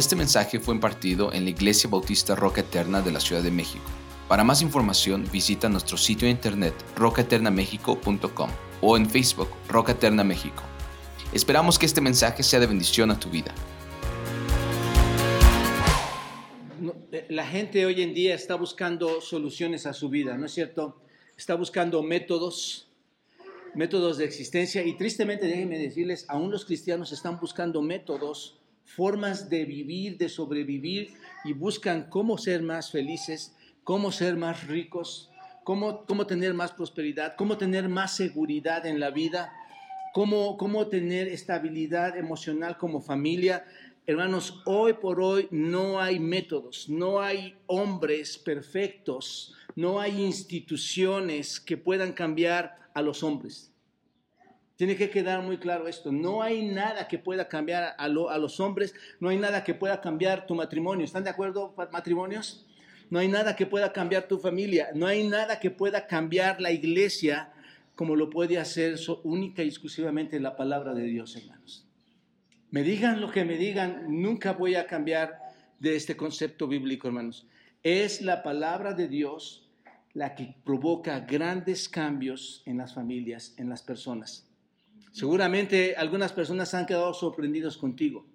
Este mensaje fue impartido en la Iglesia Bautista Roca Eterna de la Ciudad de México. Para más información visita nuestro sitio de internet rocaeternamexico.com o en Facebook Roca Eterna México. Esperamos que este mensaje sea de bendición a tu vida. Eh, la gente hoy en día está buscando soluciones a su vida, ¿no es cierto? Está buscando métodos, métodos de existencia y tristemente déjenme decirles, aún los cristianos están buscando métodos formas de vivir, de sobrevivir y buscan cómo ser más felices, cómo ser más ricos, cómo, cómo tener más prosperidad, cómo tener más seguridad en la vida, cómo, cómo tener estabilidad emocional como familia. Hermanos, hoy por hoy no hay métodos, no hay hombres perfectos, no hay instituciones que puedan cambiar a los hombres. Tiene que quedar muy claro esto. No hay nada que pueda cambiar a, los hombres, no hay nada que pueda cambiar tu matrimonio. ¿Están de acuerdo, matrimonios? No hay nada que pueda cambiar tu familia, no hay nada que pueda cambiar la iglesia como lo puede hacer única y exclusivamente la palabra de Dios, hermanos. Me digan lo que me digan, nunca voy a cambiar de este concepto bíblico, hermanos. Es la palabra de Dios la que provoca grandes cambios en las familias, en las personas. Seguramente algunas personas han quedado sorprendidos contigo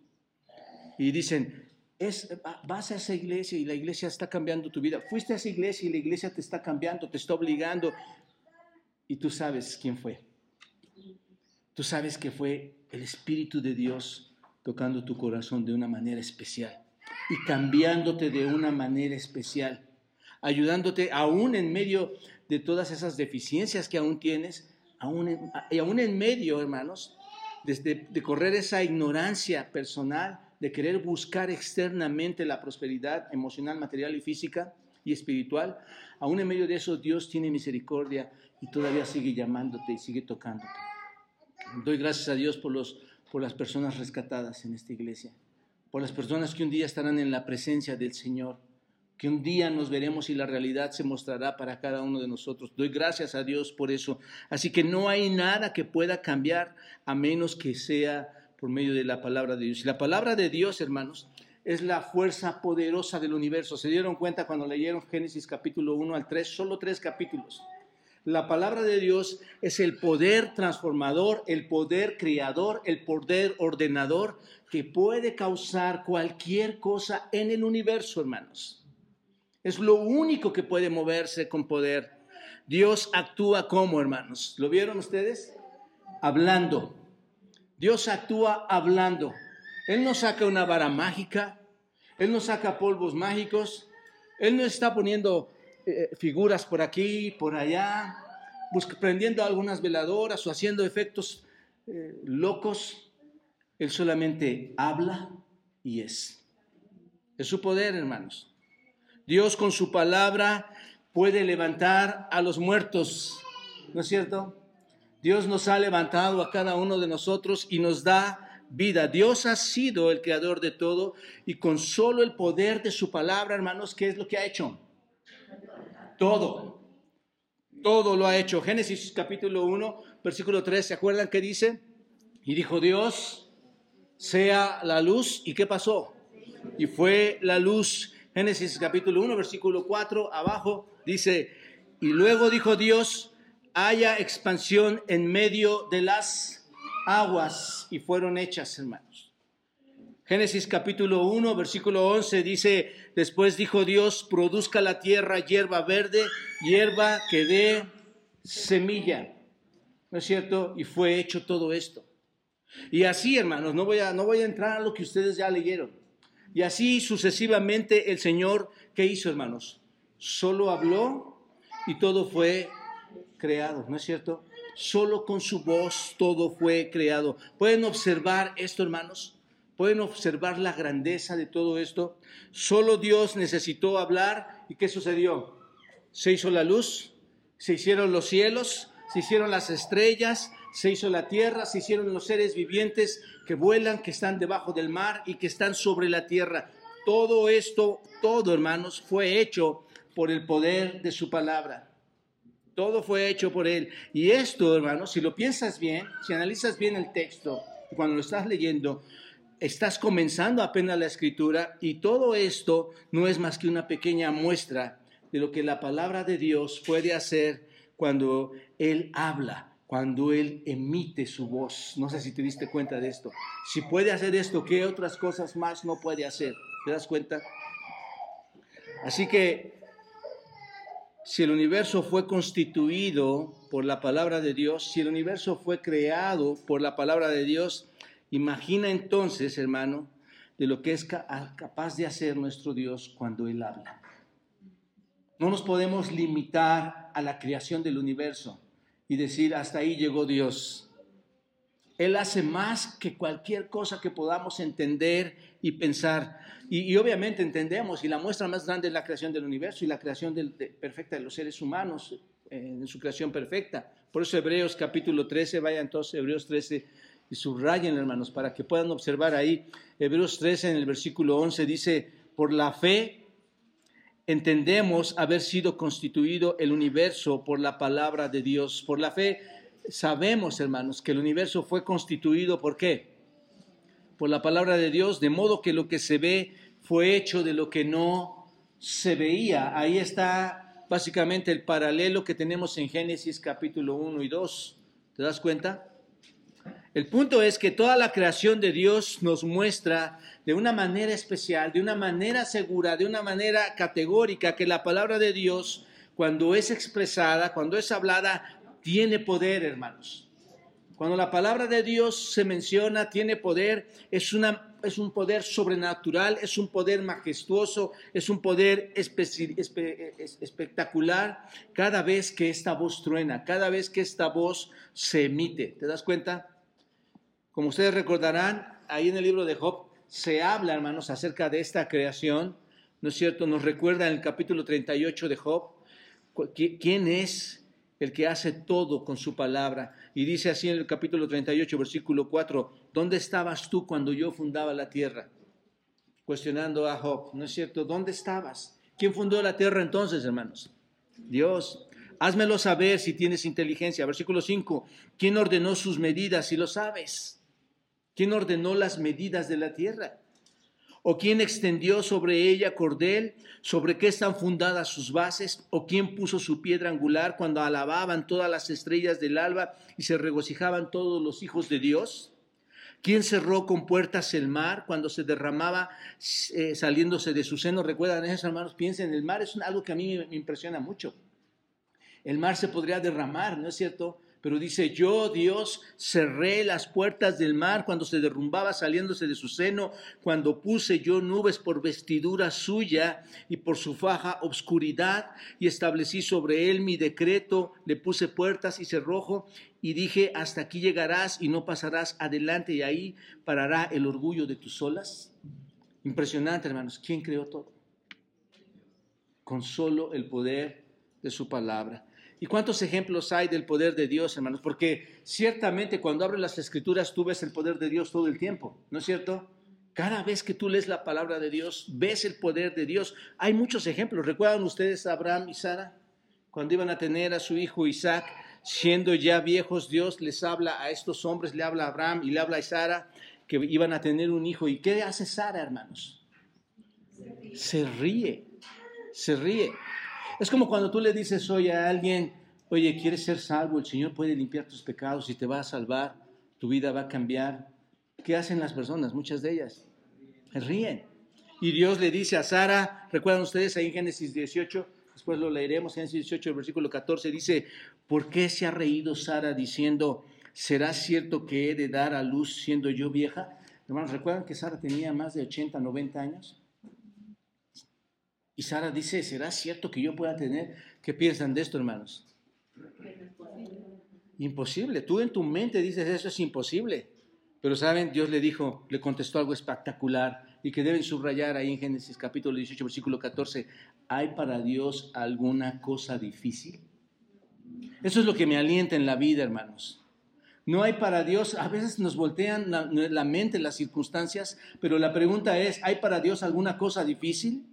y dicen, es, vas a esa iglesia y la iglesia está cambiando tu vida. Fuiste a esa iglesia y la iglesia te está cambiando, te está obligando. Y tú sabes quién fue. Tú sabes que fue el Espíritu de Dios tocando tu corazón de una manera especial y cambiándote de una manera especial, ayudándote aún en medio de todas esas deficiencias que aún tienes, aún y aún en medio, hermanos, desde de correr esa ignorancia personal, de querer buscar externamente la prosperidad emocional, material y física y espiritual, aún en medio de eso Dios tiene misericordia y todavía sigue llamándote y sigue tocándote. Doy gracias a Dios por, los, por las personas rescatadas en esta iglesia, por las personas que un día estarán en la presencia del Señor que un día nos veremos y la realidad se mostrará para cada uno de nosotros. Doy gracias a Dios por eso. Así que no hay nada que pueda cambiar a menos que sea por medio de la palabra de Dios. Y la palabra de Dios, hermanos, es la fuerza poderosa del universo. ¿Se dieron cuenta cuando leyeron Génesis capítulo 1 al 3? Solo tres capítulos. La palabra de Dios es el poder transformador, el poder creador, el poder ordenador que puede causar cualquier cosa en el universo, hermanos. Es lo único que puede moverse con poder. Dios actúa como, hermanos. ¿Lo vieron ustedes? Hablando. Dios actúa hablando. Él no saca una vara mágica. Él no saca polvos mágicos. Él no está poniendo eh, figuras por aquí, por allá, prendiendo algunas veladoras o haciendo efectos eh, locos. Él solamente habla y es. Es su poder, hermanos. Dios con su palabra puede levantar a los muertos, ¿no es cierto? Dios nos ha levantado a cada uno de nosotros y nos da vida. Dios ha sido el creador de todo y con solo el poder de su palabra, hermanos, ¿qué es lo que ha hecho? Todo. Todo lo ha hecho. Génesis capítulo 1, versículo 3, ¿se acuerdan qué dice? Y dijo Dios, sea la luz. ¿Y qué pasó? Y fue la luz. Génesis capítulo 1, versículo 4, abajo dice, y luego dijo Dios, haya expansión en medio de las aguas, y fueron hechas, hermanos. Génesis capítulo 1, versículo 11 dice, después dijo Dios, produzca la tierra hierba verde, hierba que dé semilla. ¿No es cierto? Y fue hecho todo esto. Y así, hermanos, no voy a, no voy a entrar a lo que ustedes ya leyeron. Y así sucesivamente el Señor, ¿qué hizo, hermanos? Solo habló y todo fue creado, ¿no es cierto? Solo con su voz todo fue creado. ¿Pueden observar esto, hermanos? ¿Pueden observar la grandeza de todo esto? Solo Dios necesitó hablar y ¿qué sucedió? Se hizo la luz, se hicieron los cielos, se hicieron las estrellas, se hizo la tierra, se hicieron los seres vivientes que vuelan, que están debajo del mar y que están sobre la tierra. Todo esto, todo hermanos, fue hecho por el poder de su palabra. Todo fue hecho por Él. Y esto, hermanos, si lo piensas bien, si analizas bien el texto, cuando lo estás leyendo, estás comenzando apenas la escritura y todo esto no es más que una pequeña muestra de lo que la palabra de Dios puede hacer cuando Él habla, cuando Él emite su voz. No sé si te diste cuenta de esto. Si puede hacer esto, ¿qué otras cosas más no puede hacer? ¿Te das cuenta? Así que si el universo fue constituido por la palabra de Dios, si el universo fue creado por la palabra de Dios, imagina entonces, hermano, de lo que es capaz de hacer nuestro Dios cuando Él habla. No nos podemos limitar a la creación del universo y decir, hasta ahí llegó Dios. Él hace más que cualquier cosa que podamos entender y pensar. Y, obviamente entendemos, y la muestra más grande es la creación del universo y la creación perfecta de los seres humanos eh, en su creación perfecta. Por eso Hebreos capítulo 13, vaya entonces Hebreos 13 y subrayen hermanos para que puedan observar ahí. Hebreos 13 en el versículo 11 dice, por la fe entendemos haber sido constituido el universo por la palabra de Dios. Por la fe sabemos, hermanos, que el universo fue constituido por qué? Por la palabra de Dios, de modo que lo que se ve fue hecho de lo que no se veía. Ahí está básicamente el paralelo que tenemos en Génesis capítulo 1 y 2. ¿Te das cuenta? El punto es que toda la creación de Dios nos muestra de una manera especial, de una manera segura, de una manera categórica, que la palabra de Dios, cuando es expresada, cuando es hablada, tiene poder, hermanos. Cuando la palabra de Dios se menciona, tiene poder, es, una, es un poder sobrenatural, es un poder majestuoso, es un poder espectacular cada vez que esta voz truena, cada vez que esta voz se emite. ¿Te das cuenta? Como ustedes recordarán, ahí en el libro de Job se habla, hermanos, acerca de esta creación, ¿no es cierto? Nos recuerda en el capítulo 38 de Job quién es el que hace todo con su palabra. Y dice así en el capítulo 38, versículo 4, ¿dónde estabas tú cuando yo fundaba la tierra? Cuestionando a Job, ¿no es cierto? ¿Dónde estabas? ¿Quién fundó la tierra entonces, hermanos? Dios. Házmelo saber si tienes inteligencia. Versículo 5, ¿quién ordenó sus medidas si lo sabes? ¿Quién ordenó las medidas de la tierra? ¿O quién extendió sobre ella cordel? ¿Sobre qué están fundadas sus bases? ¿O quién puso su piedra angular cuando alababan todas las estrellas del alba y se regocijaban todos los hijos de Dios? ¿Quién cerró con puertas el mar cuando se derramaba eh, saliéndose de su seno? Recuerdan esos hermanos, piensen, el mar es algo que a mí me impresiona mucho. El mar se podría derramar, ¿no es cierto? Pero dice, yo Dios cerré las puertas del mar cuando se derrumbaba saliéndose de su seno, cuando puse yo nubes por vestidura suya y por su faja obscuridad, y establecí sobre él mi decreto, le puse puertas y cerrojo, y dije, hasta aquí llegarás y no pasarás adelante, y ahí parará el orgullo de tus olas. Impresionante, hermanos, ¿quién creó todo? Con solo el poder de su palabra. ¿Y cuántos ejemplos hay del poder de Dios, hermanos? Porque ciertamente cuando abres las escrituras tú ves el poder de Dios todo el tiempo, ¿no es cierto? Cada vez que tú lees la palabra de Dios, ves el poder de Dios. Hay muchos ejemplos. ¿Recuerdan ustedes a Abraham y Sara? Cuando iban a tener a su hijo Isaac, siendo ya viejos, Dios les habla a estos hombres, le habla a Abraham y le habla a Sara que iban a tener un hijo. ¿Y qué hace Sara, hermanos? Se ríe, se ríe. Es como cuando tú le dices hoy a alguien, oye, ¿quieres ser salvo? El Señor puede limpiar tus pecados y te va a salvar, tu vida va a cambiar. ¿Qué hacen las personas? Muchas de ellas ríen. Y Dios le dice a Sara, recuerdan ustedes ahí en Génesis 18, después lo leeremos, Génesis 18, versículo 14, dice, ¿por qué se ha reído Sara diciendo, ¿será cierto que he de dar a luz siendo yo vieja? Hermanos, ¿recuerdan que Sara tenía más de 80, 90 años? Y Sara dice, ¿será cierto que yo pueda tener? ¿Qué piensan de esto, hermanos? Imposible. Tú en tu mente dices, eso es imposible. Pero saben, Dios le dijo, le contestó algo espectacular y que deben subrayar ahí en Génesis capítulo 18, versículo 14. ¿Hay para Dios alguna cosa difícil? Eso es lo que me alienta en la vida, hermanos. No hay para Dios, a veces nos voltean la, la mente las circunstancias, pero la pregunta es, ¿hay para Dios alguna cosa difícil?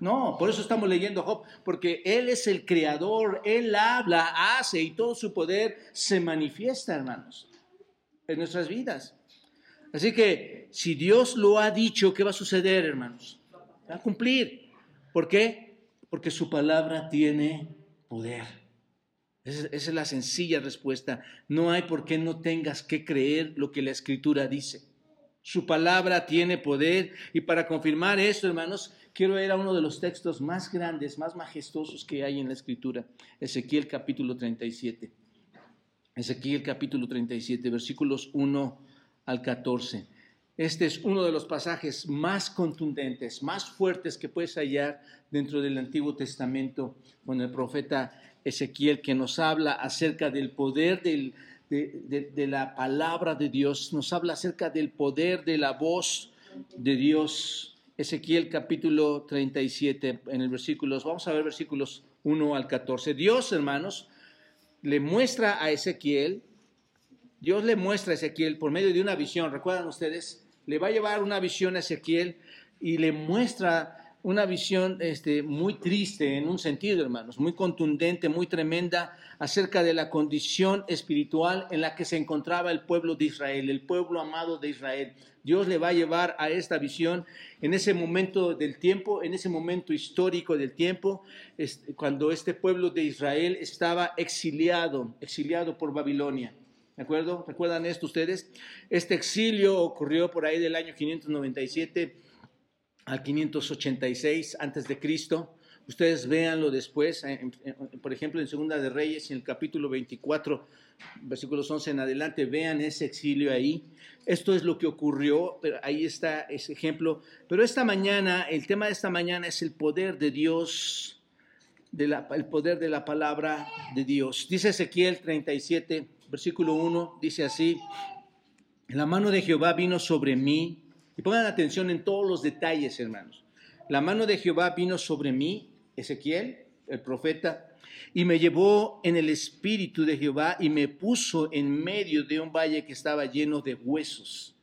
No, por eso estamos leyendo Job, porque Él es el creador, Él habla, hace y todo su poder se manifiesta, hermanos, en nuestras vidas. Así que si Dios lo ha dicho, ¿qué va a suceder, hermanos? Va a cumplir. ¿Por qué? Porque su palabra tiene poder. Esa es la sencilla respuesta. No hay por qué no tengas que creer lo que la escritura dice. Su palabra tiene poder y para confirmar esto, hermanos, quiero ir a uno de los textos más grandes, más majestuosos que hay en la escritura, Ezequiel capítulo 37. Ezequiel capítulo 37, versículos 1 al 14. Este es uno de los pasajes más contundentes, más fuertes que puedes hallar dentro del Antiguo Testamento con el profeta Ezequiel, que nos habla acerca del poder de, la palabra de Dios, nos habla acerca del poder de la voz de Dios. Ezequiel capítulo 37, en el versículos, vamos a ver versículos 1 al 14. Dios, hermanos, le muestra a Ezequiel, Dios le muestra a Ezequiel por medio de una visión, recuerdan ustedes, le va a llevar una visión a Ezequiel y le muestra una visión este, muy triste en un sentido, hermanos, muy contundente, muy tremenda acerca de la condición espiritual en la que se encontraba el pueblo de Israel, el pueblo amado de Israel. Dios le va a llevar a esta visión en ese momento del tiempo, en ese momento histórico del tiempo, cuando este pueblo de Israel estaba exiliado, exiliado por Babilonia. ¿De acuerdo? ¿Recuerdan esto ustedes? Este exilio ocurrió por ahí del año 597 al 586 antes de Cristo. Ustedes véanlo después, por ejemplo, en Segunda de Reyes, en el capítulo 24, versículos 11 en adelante, vean ese exilio ahí. Esto es lo que ocurrió, pero ahí está ese ejemplo. Pero esta mañana, el tema de esta mañana es el poder de Dios, el poder de la palabra de Dios. Dice Ezequiel 37, versículo 1, dice así, la mano de Jehová vino sobre mí y pongan atención en todos los detalles, hermanos. La mano de Jehová vino sobre mí, Ezequiel, el profeta, y me llevó en el espíritu de Jehová y me puso en medio de un valle que estaba lleno de huesos.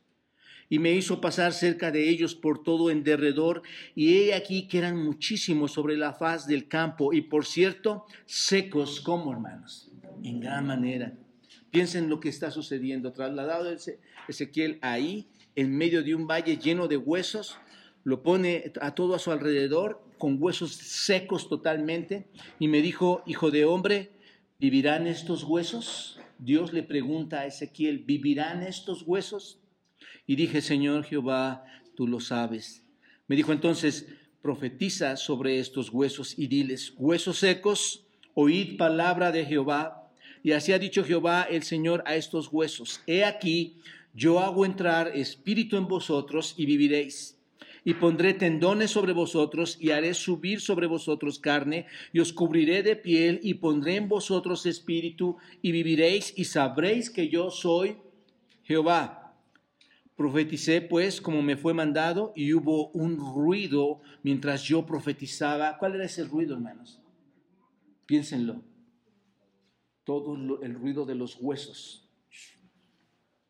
Y me hizo pasar cerca de ellos por todo en derredor, y he aquí que eran muchísimos sobre la faz del campo, y por cierto, secos como hermanos, en gran manera. Piensen lo que está sucediendo. Trasladado Ezequiel ahí, en medio de un valle lleno de huesos, lo pone a todo a su alrededor, con huesos secos totalmente, y me dijo, hijo de hombre, ¿vivirán estos huesos? Dios le pregunta a Ezequiel, ¿vivirán estos huesos? Y dije, Señor Jehová, tú lo sabes. Me dijo entonces, profetiza sobre estos huesos y diles, huesos secos, oíd palabra de Jehová. Y así ha dicho Jehová el Señor a estos huesos, he aquí, yo hago entrar espíritu en vosotros y viviréis. Y pondré tendones sobre vosotros y haré subir sobre vosotros carne y os cubriré de piel y pondré en vosotros espíritu y viviréis y sabréis que yo soy Jehová. Profeticé pues como me fue mandado y hubo un ruido mientras yo profetizaba. ¿Cuál era ese ruido, hermanos? Piénsenlo. Todo el ruido de los huesos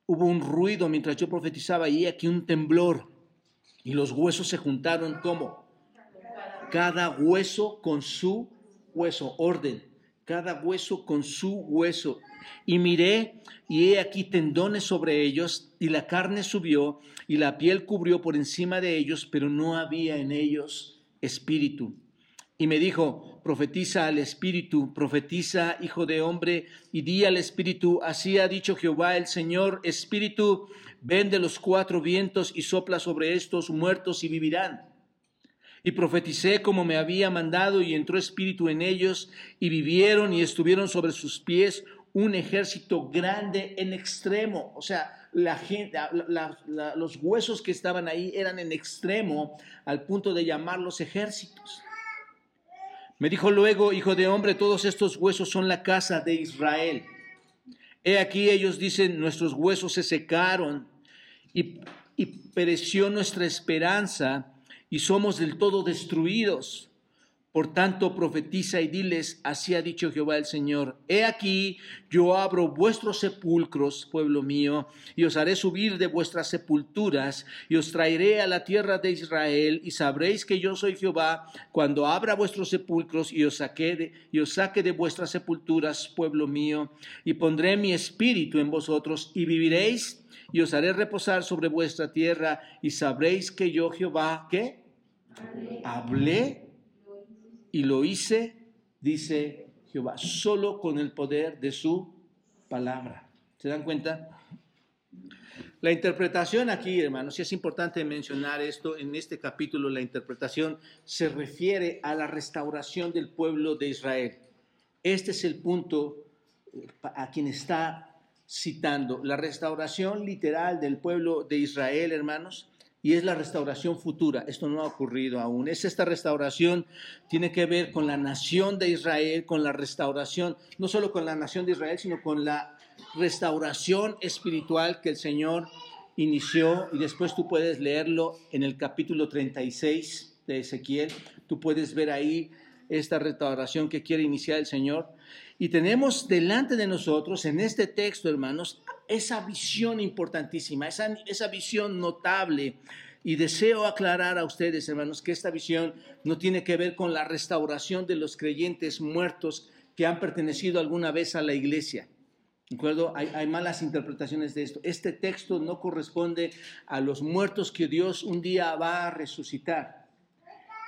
hubo un ruido mientras yo profetizaba y aquí un temblor y los huesos se juntaron como cada hueso con su hueso, orden, cada hueso con su hueso. Y miré y he aquí tendones sobre ellos y la carne subió y la piel cubrió por encima de ellos, pero no había en ellos espíritu. Y me dijo, profetiza al Espíritu, profetiza, hijo de hombre, y di al Espíritu, así ha dicho Jehová el Señor, Espíritu, ven de los cuatro vientos y sopla sobre estos muertos y vivirán. Y profeticé como me había mandado, y entró Espíritu en ellos, y vivieron y estuvieron sobre sus pies un ejército grande en extremo. O sea, la gente, los huesos que estaban ahí eran en extremo al punto de llamarlos ejércitos. Me dijo luego, hijo de hombre, todos estos huesos son la casa de Israel. He aquí ellos dicen, nuestros huesos se secaron y, pereció nuestra esperanza y somos del todo destruidos. Por tanto, profetiza y diles, así ha dicho Jehová el Señor, he aquí, yo abro vuestros sepulcros, pueblo mío, y os haré subir de vuestras sepulturas, y os traeré a la tierra de Israel, y sabréis que yo soy Jehová, cuando abra vuestros sepulcros y os saque de, y os saque de vuestras sepulturas, pueblo mío, y pondré mi espíritu en vosotros, y viviréis, y os haré reposar sobre vuestra tierra, y sabréis que yo Jehová, ¿qué? Hablé y lo hice, dice Jehová, solo con el poder de su palabra. ¿Se dan cuenta? La interpretación aquí, hermanos, y es importante mencionar esto, en este capítulo la interpretación se refiere a la restauración del pueblo de Israel. Este es el punto eh, a quien está citando. La restauración literal del pueblo de Israel, hermanos, y es la restauración futura. Esto no ha ocurrido aún. Es esta restauración, tiene que ver con la nación de Israel, con la restauración, no solo con la nación de Israel, sino con la restauración espiritual que el Señor inició y después tú puedes leerlo en el capítulo 36 de Ezequiel. Tú puedes ver ahí esta restauración que quiere iniciar el Señor. Y tenemos delante de nosotros en este texto, hermanos, esa visión importantísima, esa, esa visión notable. Y deseo aclarar a ustedes, hermanos, que esta visión no tiene que ver con la restauración de los creyentes muertos que han pertenecido alguna vez a la iglesia. ¿De acuerdo? Hay, hay, malas interpretaciones de esto. Este texto no corresponde a los muertos que Dios un día va a resucitar.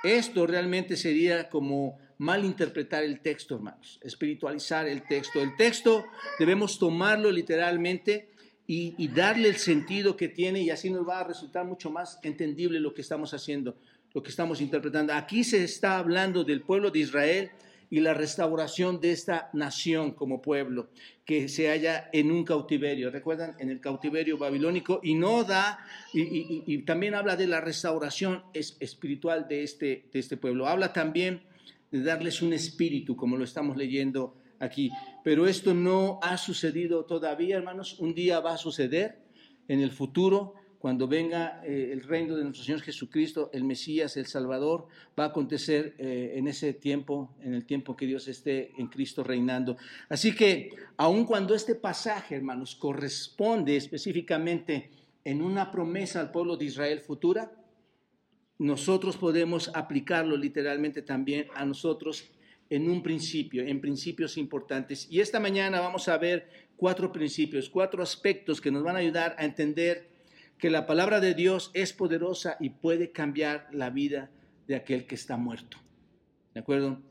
Esto realmente sería como malinterpretar el texto, hermanos, espiritualizar el texto. El texto debemos tomarlo literalmente y, darle el sentido que tiene y así nos va a resultar mucho más entendible lo que estamos haciendo, lo que estamos interpretando. Aquí se está hablando del pueblo de Israel y la restauración de esta nación como pueblo que se halla en un cautiverio. Recuerdan, en el cautiverio babilónico y no da, y, también habla de la restauración espiritual de este, de este pueblo. Habla también de darles un espíritu, como lo estamos leyendo aquí. Pero esto no ha sucedido todavía, hermanos. Un día va a suceder en el futuro, cuando venga eh, el reino de nuestro Señor Jesucristo, el Mesías, el Salvador, va a acontecer eh, en ese tiempo, en el tiempo que Dios esté en Cristo reinando. Así que, aun cuando este pasaje, hermanos, corresponde específicamente en una promesa al pueblo de Israel futura, nosotros podemos aplicarlo literalmente también a nosotros en un principio, en principios importantes. Y esta mañana vamos a ver cuatro principios, cuatro aspectos que nos van a ayudar a entender que la palabra de Dios es poderosa y puede cambiar la vida de aquel que está muerto. ¿De acuerdo?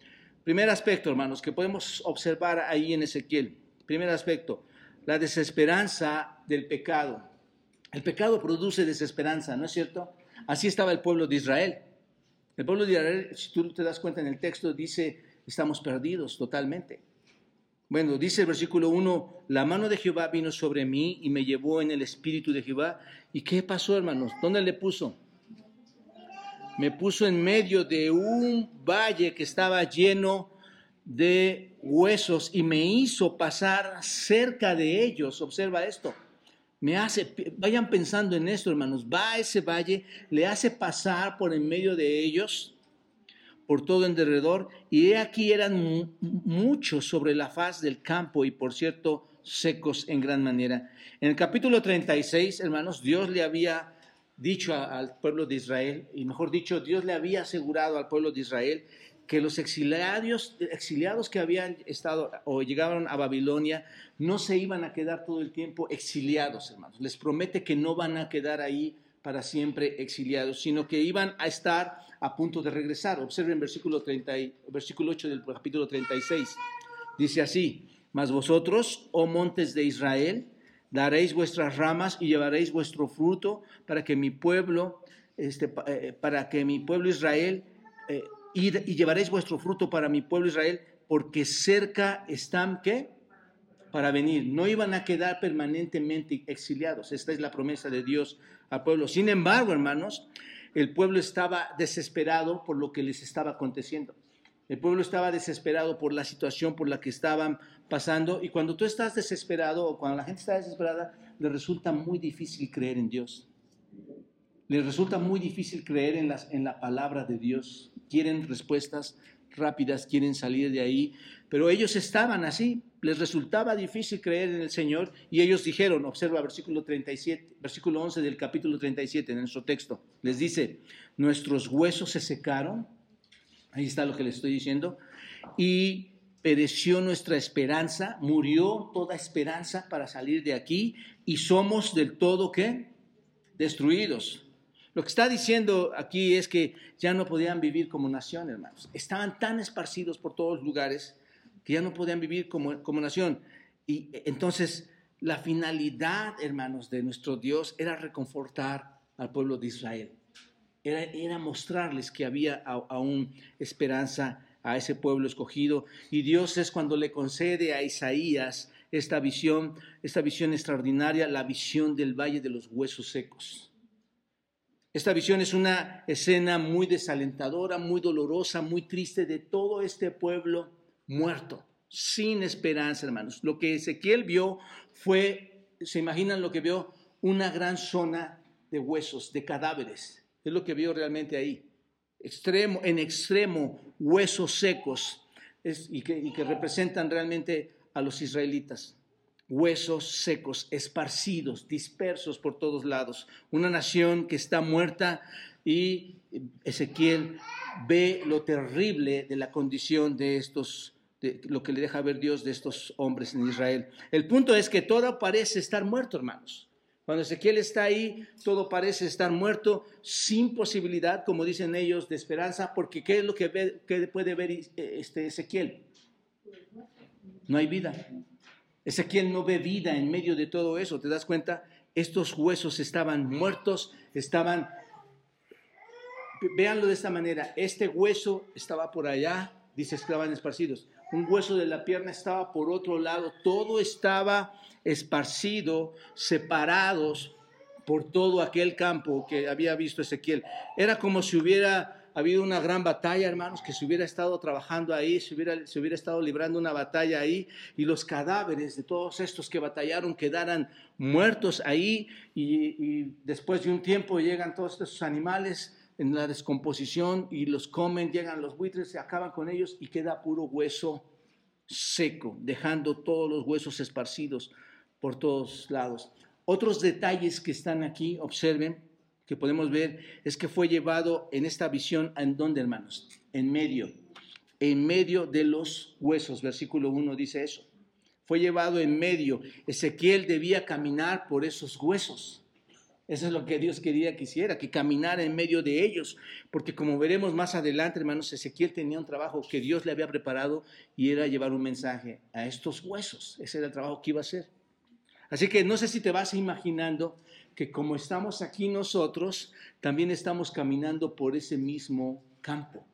Primer aspecto, hermanos, que podemos observar ahí en Ezequiel. Primer aspecto, la desesperanza del pecado. El pecado produce desesperanza, ¿no es cierto? Así estaba el pueblo de Israel. El pueblo de Israel, si tú te das cuenta en el texto, dice, estamos perdidos totalmente. Bueno, dice el versículo 1, la mano de Jehová vino sobre mí y me llevó en el espíritu de Jehová. ¿Y qué pasó, hermanos? ¿Dónde le puso? Me puso en medio de un valle que estaba lleno de huesos y me hizo pasar cerca de ellos. Observa esto me hace, vayan pensando en esto, hermanos, va a ese valle, le hace pasar por en medio de ellos, por todo en derredor, y he aquí eran muchos sobre la faz del campo y por cierto secos en gran manera. En el capítulo 36, hermanos, Dios le había dicho al pueblo de Israel, y mejor dicho, Dios le había asegurado al pueblo de Israel que los exiliados, exiliados que habían estado o llegaron a Babilonia no se iban a quedar todo el tiempo exiliados, hermanos. Les promete que no van a quedar ahí para siempre exiliados, sino que iban a estar a punto de regresar. Observen versículo, 30 versículo 8 del capítulo 36. Dice así, mas vosotros, oh montes de Israel, daréis vuestras ramas y llevaréis vuestro fruto para que mi pueblo, este, eh, para que mi pueblo Israel eh, y, llevaréis vuestro fruto para mi pueblo Israel, porque cerca están, ¿qué? Para venir. No iban a quedar permanentemente exiliados. Esta es la promesa de Dios al pueblo. Sin embargo, hermanos, el pueblo estaba desesperado por lo que les estaba aconteciendo. El pueblo estaba desesperado por la situación por la que estaban pasando. Y cuando tú estás desesperado o cuando la gente está desesperada, le resulta muy difícil creer en Dios. Le resulta muy difícil creer en, las, en la palabra de Dios quieren respuestas rápidas, quieren salir de ahí, pero ellos estaban así, les resultaba difícil creer en el Señor y ellos dijeron, observa versículo 37, versículo 11 del capítulo 37 en nuestro texto, les dice, nuestros huesos se secaron, ahí está lo que les estoy diciendo, y pereció nuestra esperanza, murió toda esperanza para salir de aquí y somos del todo ¿qué? destruidos. Lo que está diciendo aquí es que ya no podían vivir como nación, hermanos. Estaban tan esparcidos por todos lugares que ya no podían vivir como, como nación. Y entonces la finalidad, hermanos, de nuestro Dios era reconfortar al pueblo de Israel. Era, era mostrarles que había aún esperanza a ese pueblo escogido. Y Dios es cuando le concede a Isaías esta visión, esta visión extraordinaria, la visión del valle de los huesos secos. Esta visión es una escena muy desalentadora, muy dolorosa, muy triste de todo este pueblo muerto, sin esperanza, hermanos. Lo que Ezequiel vio fue, ¿se imaginan lo que vio? Una gran zona de huesos, de cadáveres. Es lo que vio realmente ahí. Extremo, en extremo, huesos secos y que representan realmente a los israelitas huesos secos, esparcidos, dispersos por todos lados. Una nación que está muerta y Ezequiel ve lo terrible de la condición de estos, de lo que le deja ver Dios de estos hombres en Israel. El punto es que todo parece estar muerto, hermanos. Cuando Ezequiel está ahí, todo parece estar muerto, sin posibilidad, como dicen ellos, de esperanza, porque ¿qué es lo que, ve, puede ver este Ezequiel? No hay vida. Ezequiel no ve vida en medio de todo eso, ¿te das cuenta? Estos huesos estaban muertos, estaban... Véanlo de esta manera, este hueso estaba por allá, dice, estaban esparcidos. Un hueso de la pierna estaba por otro lado, todo estaba esparcido, separados por todo aquel campo que había visto Ezequiel. Era como si hubiera habido una gran batalla, hermanos, que se hubiera estado trabajando ahí, se hubiera, estado librando una batalla ahí, y los cadáveres de todos estos que batallaron quedaran muertos ahí, y, después de un tiempo llegan todos estos animales en la descomposición y los comen, llegan los buitres, se acaban con ellos y queda puro hueso seco, dejando todos los huesos esparcidos por todos lados. Otros detalles que están aquí, observen, que podemos ver es que fue llevado en esta visión, ¿en dónde, hermanos? En medio, en medio de los huesos. Versículo 1 dice eso. Fue llevado en medio. Ezequiel debía caminar por esos huesos. Eso es lo que Dios quería que hiciera, que caminara en medio de ellos. Porque como veremos más adelante, hermanos, Ezequiel tenía un trabajo que Dios le había preparado y era llevar un mensaje a estos huesos. Ese era el trabajo que iba a hacer. Así que no sé si te vas imaginando que como estamos aquí nosotros, también estamos caminando por ese mismo campo.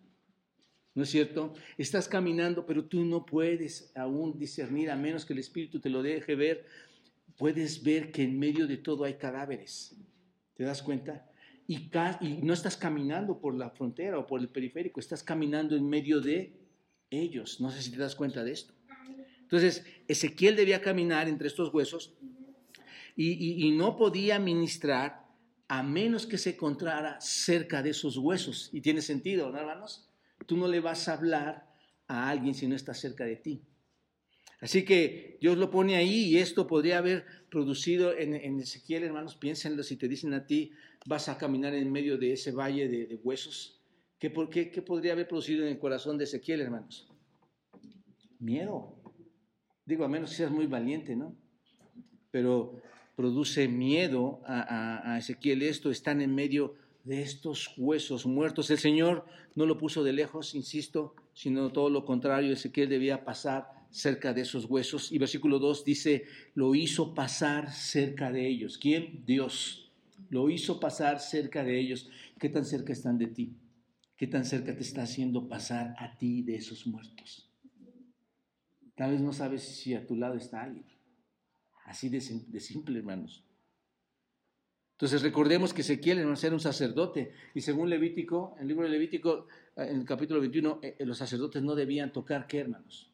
¿No es cierto? Estás caminando, pero tú no puedes aún discernir, a menos que el Espíritu te lo deje ver. Puedes ver que en medio de todo hay cadáveres. ¿Te das cuenta? Y, no estás caminando por la frontera o por el periférico, estás caminando en medio de ellos. No sé si te das cuenta de esto. Entonces, Ezequiel debía caminar entre estos huesos y, no podía ministrar a menos que se encontrara cerca de esos huesos. Y tiene sentido, ¿no, hermanos? Tú no le vas a hablar a alguien si no está cerca de ti. Así que Dios lo pone ahí y esto podría haber producido en, Ezequiel, hermanos, piénsenlo, si te dicen a ti, vas a caminar en medio de ese valle de, huesos, ¿qué, qué, ¿qué podría haber producido en el corazón de Ezequiel, hermanos? Miedo. Digo, a menos que seas muy valiente, ¿no? Pero produce miedo a, Ezequiel esto, están en medio de estos huesos muertos. El Señor no lo puso de lejos, insisto, sino todo lo contrario, Ezequiel debía pasar cerca de esos huesos. Y versículo 2 dice, lo hizo pasar cerca de ellos. ¿Quién? Dios. Lo hizo pasar cerca de ellos. ¿Qué tan cerca están de ti? ¿Qué tan cerca te está haciendo pasar a ti de esos muertos? Tal vez no sabes si a tu lado está alguien. Así de, simple, hermanos. Entonces recordemos que Ezequiel era un sacerdote y según Levítico, en el libro de Levítico, eh, en el capítulo 21, eh, eh, los sacerdotes no debían tocar qué, hermanos?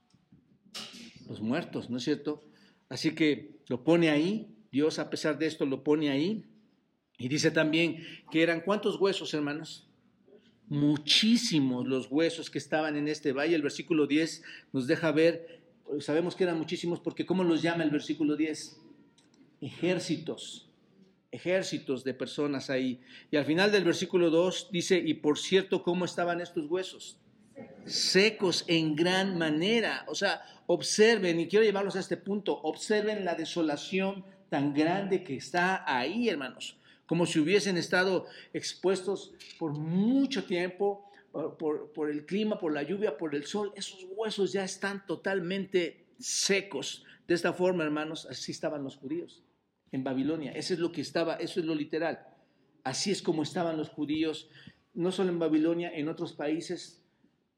Los muertos, ¿no es cierto? Así que lo pone ahí, Dios a pesar de esto lo pone ahí y dice también que eran cuántos huesos, hermanos? muchísimos los huesos que estaban en este valle. El versículo 10 nos deja ver, sabemos que eran muchísimos porque ¿cómo los llama el versículo 10? Ejércitos, ejércitos de personas ahí. Y al final del versículo 2 dice, y por cierto, ¿cómo estaban estos huesos? Secos en gran manera. O sea, observen, y quiero llevarlos a este punto, observen la desolación tan grande que está ahí, hermanos como si hubiesen estado expuestos por mucho tiempo, por, el clima, por la lluvia, por el sol. Esos huesos ya están totalmente secos. De esta forma, hermanos, así estaban los judíos en Babilonia. Eso es lo que estaba, eso es lo literal. Así es como estaban los judíos, no solo en Babilonia, en otros países,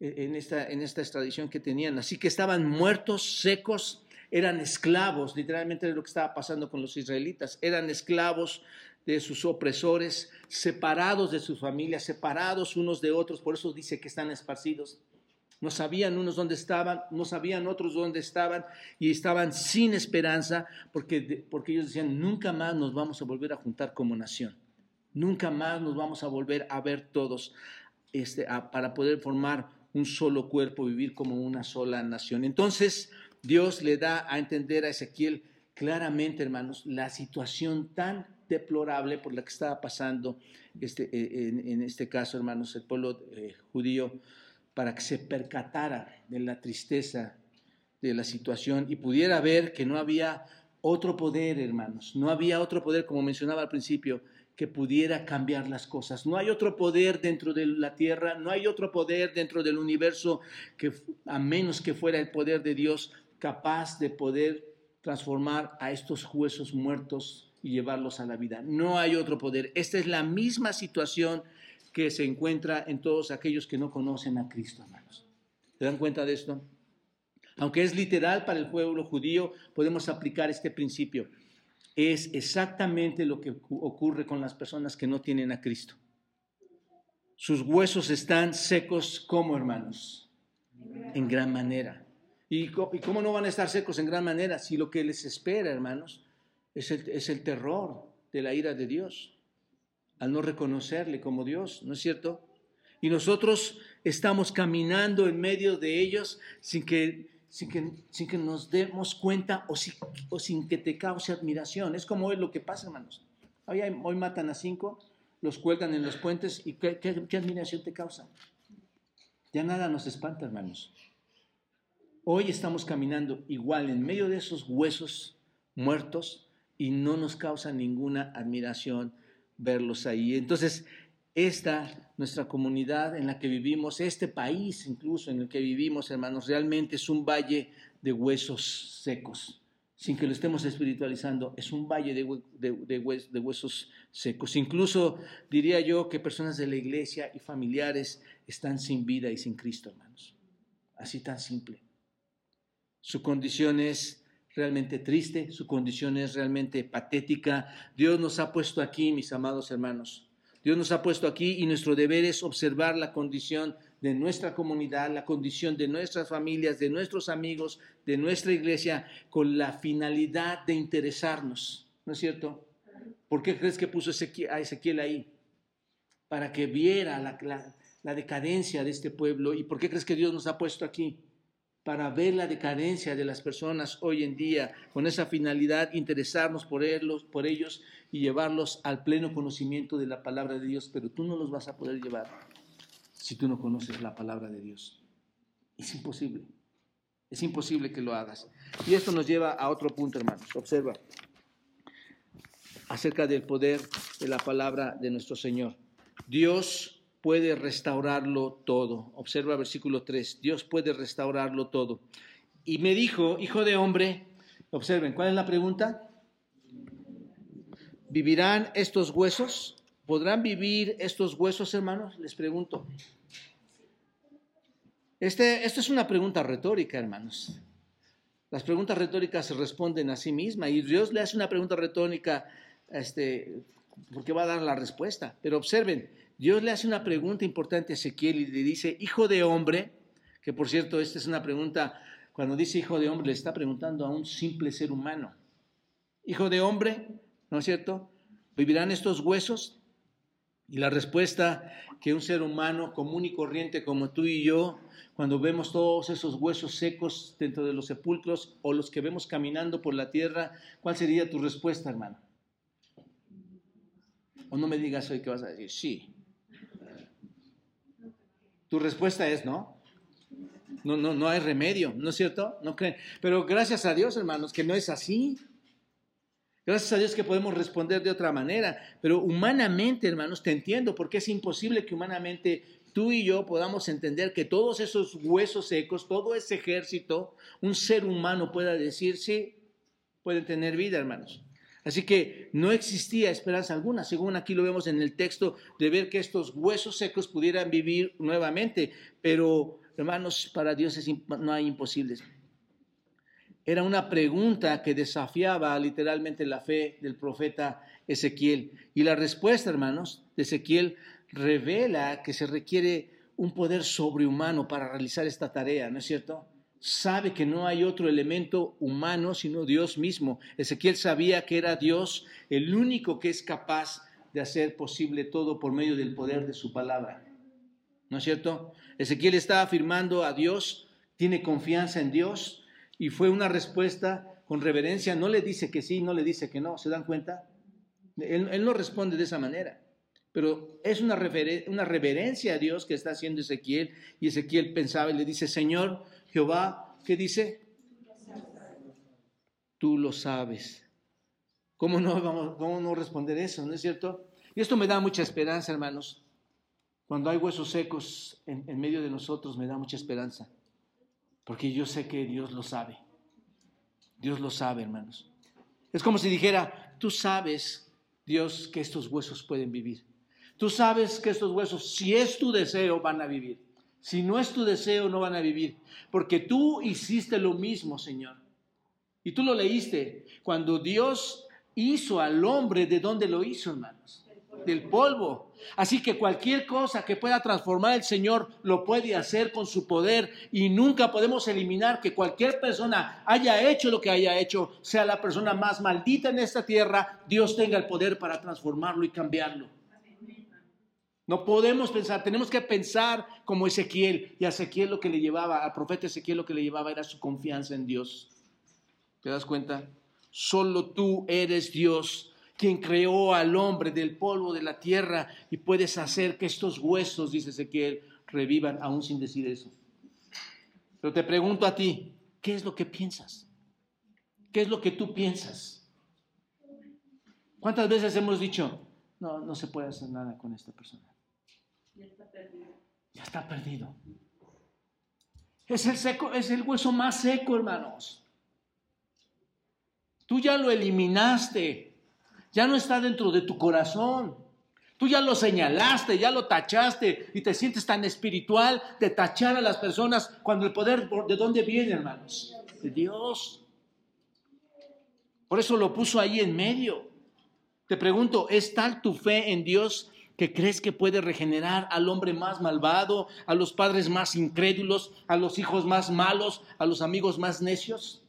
e, en esta, en esta extradición que tenían. Así que estaban muertos, secos, eran esclavos, literalmente es lo que estaba pasando con los israelitas, eran esclavos de sus opresores, separados de sus familias, separados unos de otros, por eso dice que están esparcidos. No sabían unos dónde estaban, no sabían otros dónde estaban y estaban sin esperanza porque, porque ellos decían, nunca más nos vamos a volver a juntar como nación, nunca más nos vamos a volver a ver todos este, para poder formar un solo cuerpo, vivir como una sola nación. Entonces Dios le da a entender a Ezequiel claramente, hermanos, la situación tan deplorable por la que estaba pasando este, eh, en, este caso, hermanos, el pueblo eh, judío, para que se percatara de la tristeza de la situación y pudiera ver que no había otro poder, hermanos, no había otro poder, como mencionaba al principio, que pudiera cambiar las cosas. No hay otro poder dentro de la tierra, no hay otro poder dentro del universo que a menos que fuera el poder de Dios capaz de poder transformar a estos huesos muertos y llevarlos a la vida. No hay otro poder. Esta es la misma situación que se encuentra en todos aquellos que no conocen a Cristo, hermanos. ¿Se dan cuenta de esto? Aunque es literal para el pueblo judío, podemos aplicar este principio. Es exactamente lo que ocurre con las personas que no tienen a Cristo. Sus huesos están secos como hermanos, en gran manera. ¿Y cómo no van a estar secos en gran manera si lo que les espera, hermanos, es el, terror de la ira de Dios, al no reconocerle como Dios, ¿no es cierto? Y nosotros estamos caminando en medio de ellos sin que, sin que, sin que nos demos cuenta o, sin que te cause admiración. Es como hoy lo que pasa, hermanos. Hoy, hoy matan a cinco, los cuelgan en los puentes y ¿qué, qué admiración te causa? Ya nada nos espanta, hermanos. Hoy estamos caminando igual en medio de esos huesos muertos y no nos causa ninguna admiración verlos ahí. Entonces, esta, nuestra comunidad en la que vivimos, este país incluso en el que vivimos, hermanos, realmente es un valle de huesos secos, sin que lo estemos espiritualizando, es un valle de, de, huesos secos. Incluso diría yo que personas de la iglesia y familiares están sin vida y sin Cristo, hermanos. Así tan simple. Su condición es realmente triste, su condición es realmente patética. Dios nos ha puesto aquí, mis amados hermanos. Dios nos ha puesto aquí y nuestro deber es observar la condición de nuestra comunidad, la condición de nuestras familias, de nuestros amigos, de nuestra iglesia, con la finalidad de interesarnos. ¿No es cierto? ¿Por qué crees que puso a Ezequiel ahí? Para que viera la, decadencia de este pueblo. ¿Y por qué crees que Dios nos ha puesto aquí? Para ver la decadencia de las personas hoy en día, con esa finalidad, interesarnos por ellos, por ellos y llevarlos al pleno conocimiento de la palabra de Dios, pero tú no los vas a poder llevar si tú no conoces la palabra de Dios. Es imposible, es imposible que lo hagas. Y esto nos lleva a otro punto, hermanos. Observa acerca del poder de la palabra de nuestro Señor. Dios puede restaurarlo todo. Observa versículo 3, Dios puede restaurarlo todo. Y me dijo, hijo de hombre, observen, ¿cuál es la pregunta? ¿Vivirán estos huesos? ¿Podrán vivir estos huesos, hermanos? Les pregunto. Este, esta es una pregunta retórica, hermanos. Las preguntas retóricas se responden a sí mismas y Dios le hace una pregunta retórica este, porque va a dar la respuesta. Pero observen, Dios le hace una pregunta importante a Ezequiel y le dice, hijo de hombre, que por cierto, esta es una pregunta, cuando dice hijo de hombre, le está preguntando a un simple ser humano. Hijo de hombre, ¿no es cierto? ¿Vivirán estos huesos? Y la respuesta que un ser humano común y corriente como tú y yo, cuando vemos todos esos huesos secos dentro de los sepulcros o los que vemos caminando por la tierra, ¿cuál sería tu respuesta, hermano? O no me digas hoy que vas a decir, sí. Tu respuesta es no. No, no, no hay remedio, ¿no es cierto? No creen. Pero gracias a Dios, hermanos, que no es así. Gracias a Dios que podemos responder de otra manera, pero humanamente, hermanos, te entiendo, porque es imposible que humanamente tú y yo podamos entender que todos esos huesos secos, todo ese ejército, un ser humano pueda decir, sí, pueden tener vida, hermanos. Así que no existía esperanza alguna, según aquí lo vemos en el texto, de ver que estos huesos secos pudieran vivir nuevamente, pero hermanos, para Dios no hay imposibles. Era una pregunta que desafiaba literalmente la fe del profeta Ezequiel. Y la respuesta, hermanos, de Ezequiel revela que se requiere un poder sobrehumano para realizar esta tarea, ¿no es cierto? Sabe que no hay otro elemento humano sino Dios mismo. Ezequiel sabía que era Dios el único que es capaz de hacer posible todo por medio del poder de su palabra. ¿No es cierto? Ezequiel está afirmando a Dios, tiene confianza en Dios, y fue una respuesta con reverencia, no le dice que sí, no le dice que no, ¿se dan cuenta? Él, no responde de esa manera, pero es una, una reverencia a Dios que está haciendo Ezequiel y Ezequiel pensaba y le dice, Señor Jehová, ¿qué dice? Tú lo sabes. ¿Cómo no, vamos, cómo responder eso? ¿No es cierto? Y esto me da mucha esperanza, hermanos. Cuando hay huesos secos en medio de nosotros, me da mucha esperanza. Porque yo sé que Dios lo sabe. Dios lo sabe, hermanos. Es como si dijera, tú sabes, Dios, que estos huesos pueden vivir. Tú sabes que estos huesos, si es tu deseo, van a vivir. Si no es tu deseo, no van a vivir. Porque tú hiciste lo mismo, Señor. Y tú lo leíste. Cuando Dios hizo al hombre, ¿de dónde lo hizo, hermanos? del polvo. Así que cualquier cosa que pueda transformar el Señor lo puede hacer con su poder y nunca podemos eliminar que cualquier persona haya hecho lo que haya hecho, sea la persona más maldita en esta tierra, Dios tenga el poder para transformarlo y cambiarlo. No podemos pensar, tenemos que pensar como Ezequiel. Y a Ezequiel lo que le llevaba, al profeta Ezequiel lo que le llevaba era su confianza en Dios. ¿Te das cuenta? Solo tú eres Dios quien creó al hombre del polvo de la tierra y puedes hacer que estos huesos, dice Ezequiel, revivan aún sin decir eso. Pero te pregunto a ti, ¿qué es lo que piensas? ¿Qué es lo que tú piensas? ¿Cuántas veces hemos dicho, no, no se puede hacer nada con esta persona? Ya está perdido. Es el, seco, es el hueso más seco, hermanos. Tú ya lo eliminaste ya no está dentro de tu corazón. Tú ya lo señalaste, ya lo tachaste y te sientes tan espiritual de tachar a las personas cuando el poder, ¿de dónde viene, hermanos? De Dios. Por eso lo puso ahí en medio. Te pregunto, ¿es tal tu fe en Dios que crees que puede regenerar al hombre más malvado, a los padres más incrédulos, a los hijos más malos, a los amigos más necios?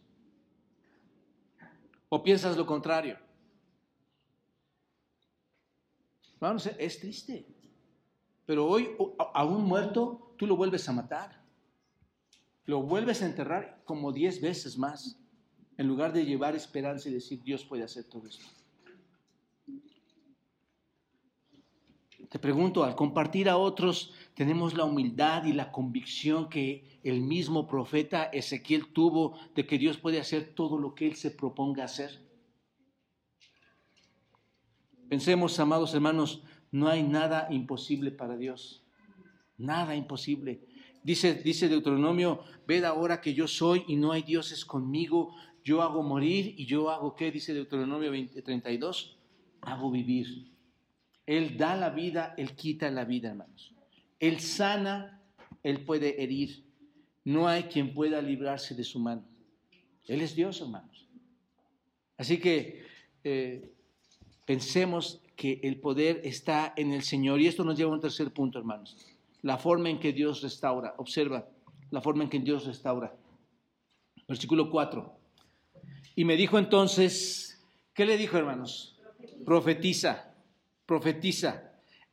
¿O piensas lo contrario? es triste. Pero hoy, a un muerto, tú lo vuelves a matar. Lo vuelves a enterrar como diez veces más, en lugar de llevar esperanza y decir, Dios puede hacer todo esto. Te pregunto, al compartir a otros, tenemos la humildad y la convicción que el mismo profeta Ezequiel tuvo de que Dios puede hacer todo lo que él se proponga hacer. Pensemos, amados hermanos, no hay nada imposible para Dios. Nada imposible. Dice, dice Deuteronomio, ved ahora que yo soy y no hay dioses conmigo. Yo hago morir y yo hago qué, dice Deuteronomio 32, hago vivir. Él da la vida, Él quita la vida, hermanos. Él sana, Él puede herir. No hay quien pueda librarse de su mano. Él es Dios, hermanos. Así que eh, Pensemos que el poder está en el Señor. Y esto nos lleva a un tercer punto, hermanos. La forma en que Dios restaura. Observa la forma en que Dios restaura. Versículo 4. Y me dijo entonces, ¿qué le dijo, hermanos? Profetiza, profetiza.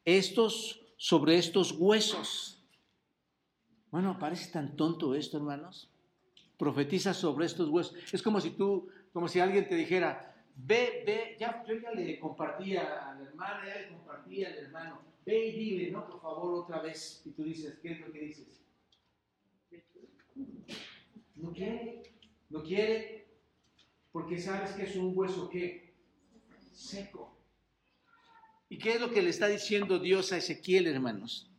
Estos sobre estos huesos. Bueno, parece tan tonto esto, hermanos. Profetiza sobre estos huesos. Es como si tú, como si alguien te dijera, ve, ve, ya, yo ya le compartía a la ya le compartía al hermano, ve y dile, ¿no? Por favor, otra vez. Y tú dices, ¿qué es lo que dices? No quiere, no quiere, porque sabes que es un hueso que seco. ¿Y qué es lo que le está diciendo Dios a Ezequiel, hermanos?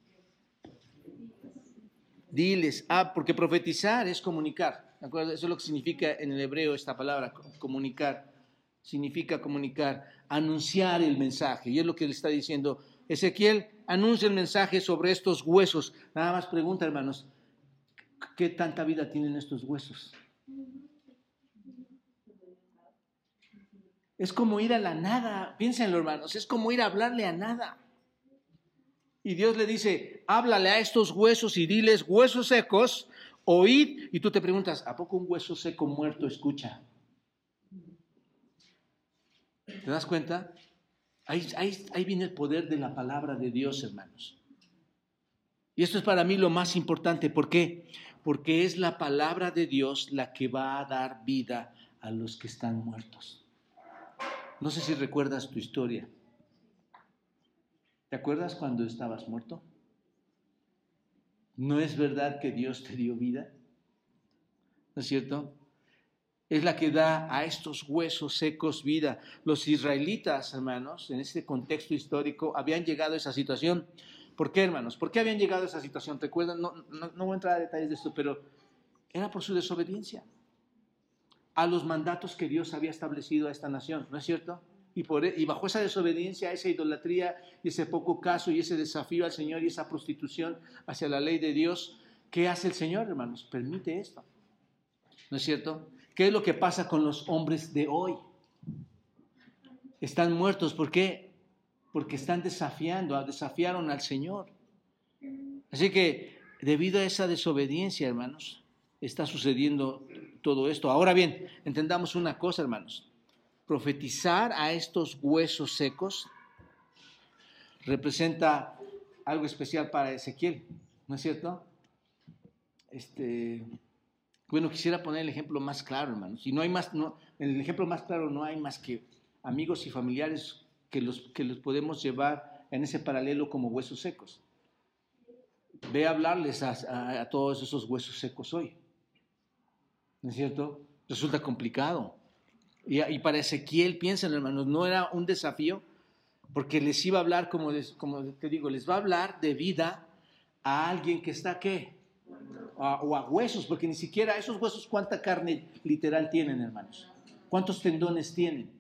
Diles, ah, porque profetizar es comunicar, ¿de acuerdo? Eso es lo que significa en el hebreo esta palabra, comunicar. Significa comunicar, anunciar el mensaje. Y es lo que le está diciendo Ezequiel, anuncia el mensaje sobre estos huesos. Nada más pregunta, hermanos, ¿qué tanta vida tienen estos huesos? Es como ir a la nada, piénsenlo hermanos, es como ir a hablarle a nada. Y Dios le dice, háblale a estos huesos y diles, huesos secos, oíd. Y tú te preguntas, ¿a poco un hueso seco muerto escucha? ¿Te das cuenta? Ahí, ahí, viene el poder de la palabra de Dios, hermanos. Y esto es para mí lo más importante. ¿Por qué? Porque es la palabra de Dios la que va a dar vida a los que están muertos. No sé si recuerdas tu historia. ¿Te acuerdas cuando estabas muerto? ¿No es verdad que Dios te dio vida? ¿No es cierto? Es la que da a estos huesos secos vida. Los israelitas, hermanos, en este contexto histórico, habían llegado a esa situación. ¿Por qué, hermanos? ¿Por qué habían llegado a esa situación? ¿Te acuerdas? No, no voy a entrar a detalles de esto, pero era por su desobediencia a los mandatos que Dios había establecido a esta nación, ¿no es cierto? E, y bajo esa desobediencia, esa idolatría y ese poco caso y ese desafío al Señor y esa prostitución hacia la ley de Dios, ¿qué hace el Señor, hermanos? Permite esto. ¿No es cierto? ¿Qué es lo que pasa con los hombres de hoy? Están muertos, ¿por qué? Porque están desafiando, desafiaron al Señor. Así que, debido a esa desobediencia, hermanos, está sucediendo todo esto. Ahora bien, entendamos una cosa, hermanos. Profetizar a estos huesos secos representa algo especial para Ezequiel, ¿no es cierto? Este, bueno, quisiera poner el ejemplo más claro, hermanos. Y no hay más, el ejemplo más claro no hay más que amigos y familiares que los, que los podemos llevar en ese paralelo como huesos secos. Ve a hablarles a todos esos huesos secos hoy. ¿No es cierto? Resulta complicado. Y, para Ezequiel, piensen hermanos, no era un desafío, porque les iba a hablar, como, como te digo, les va a hablar de vida a alguien que está qué? o a huesos, porque ni siquiera esos huesos, ¿cuánta carne literal tienen, hermanos? ¿Cuántos tendones tienen?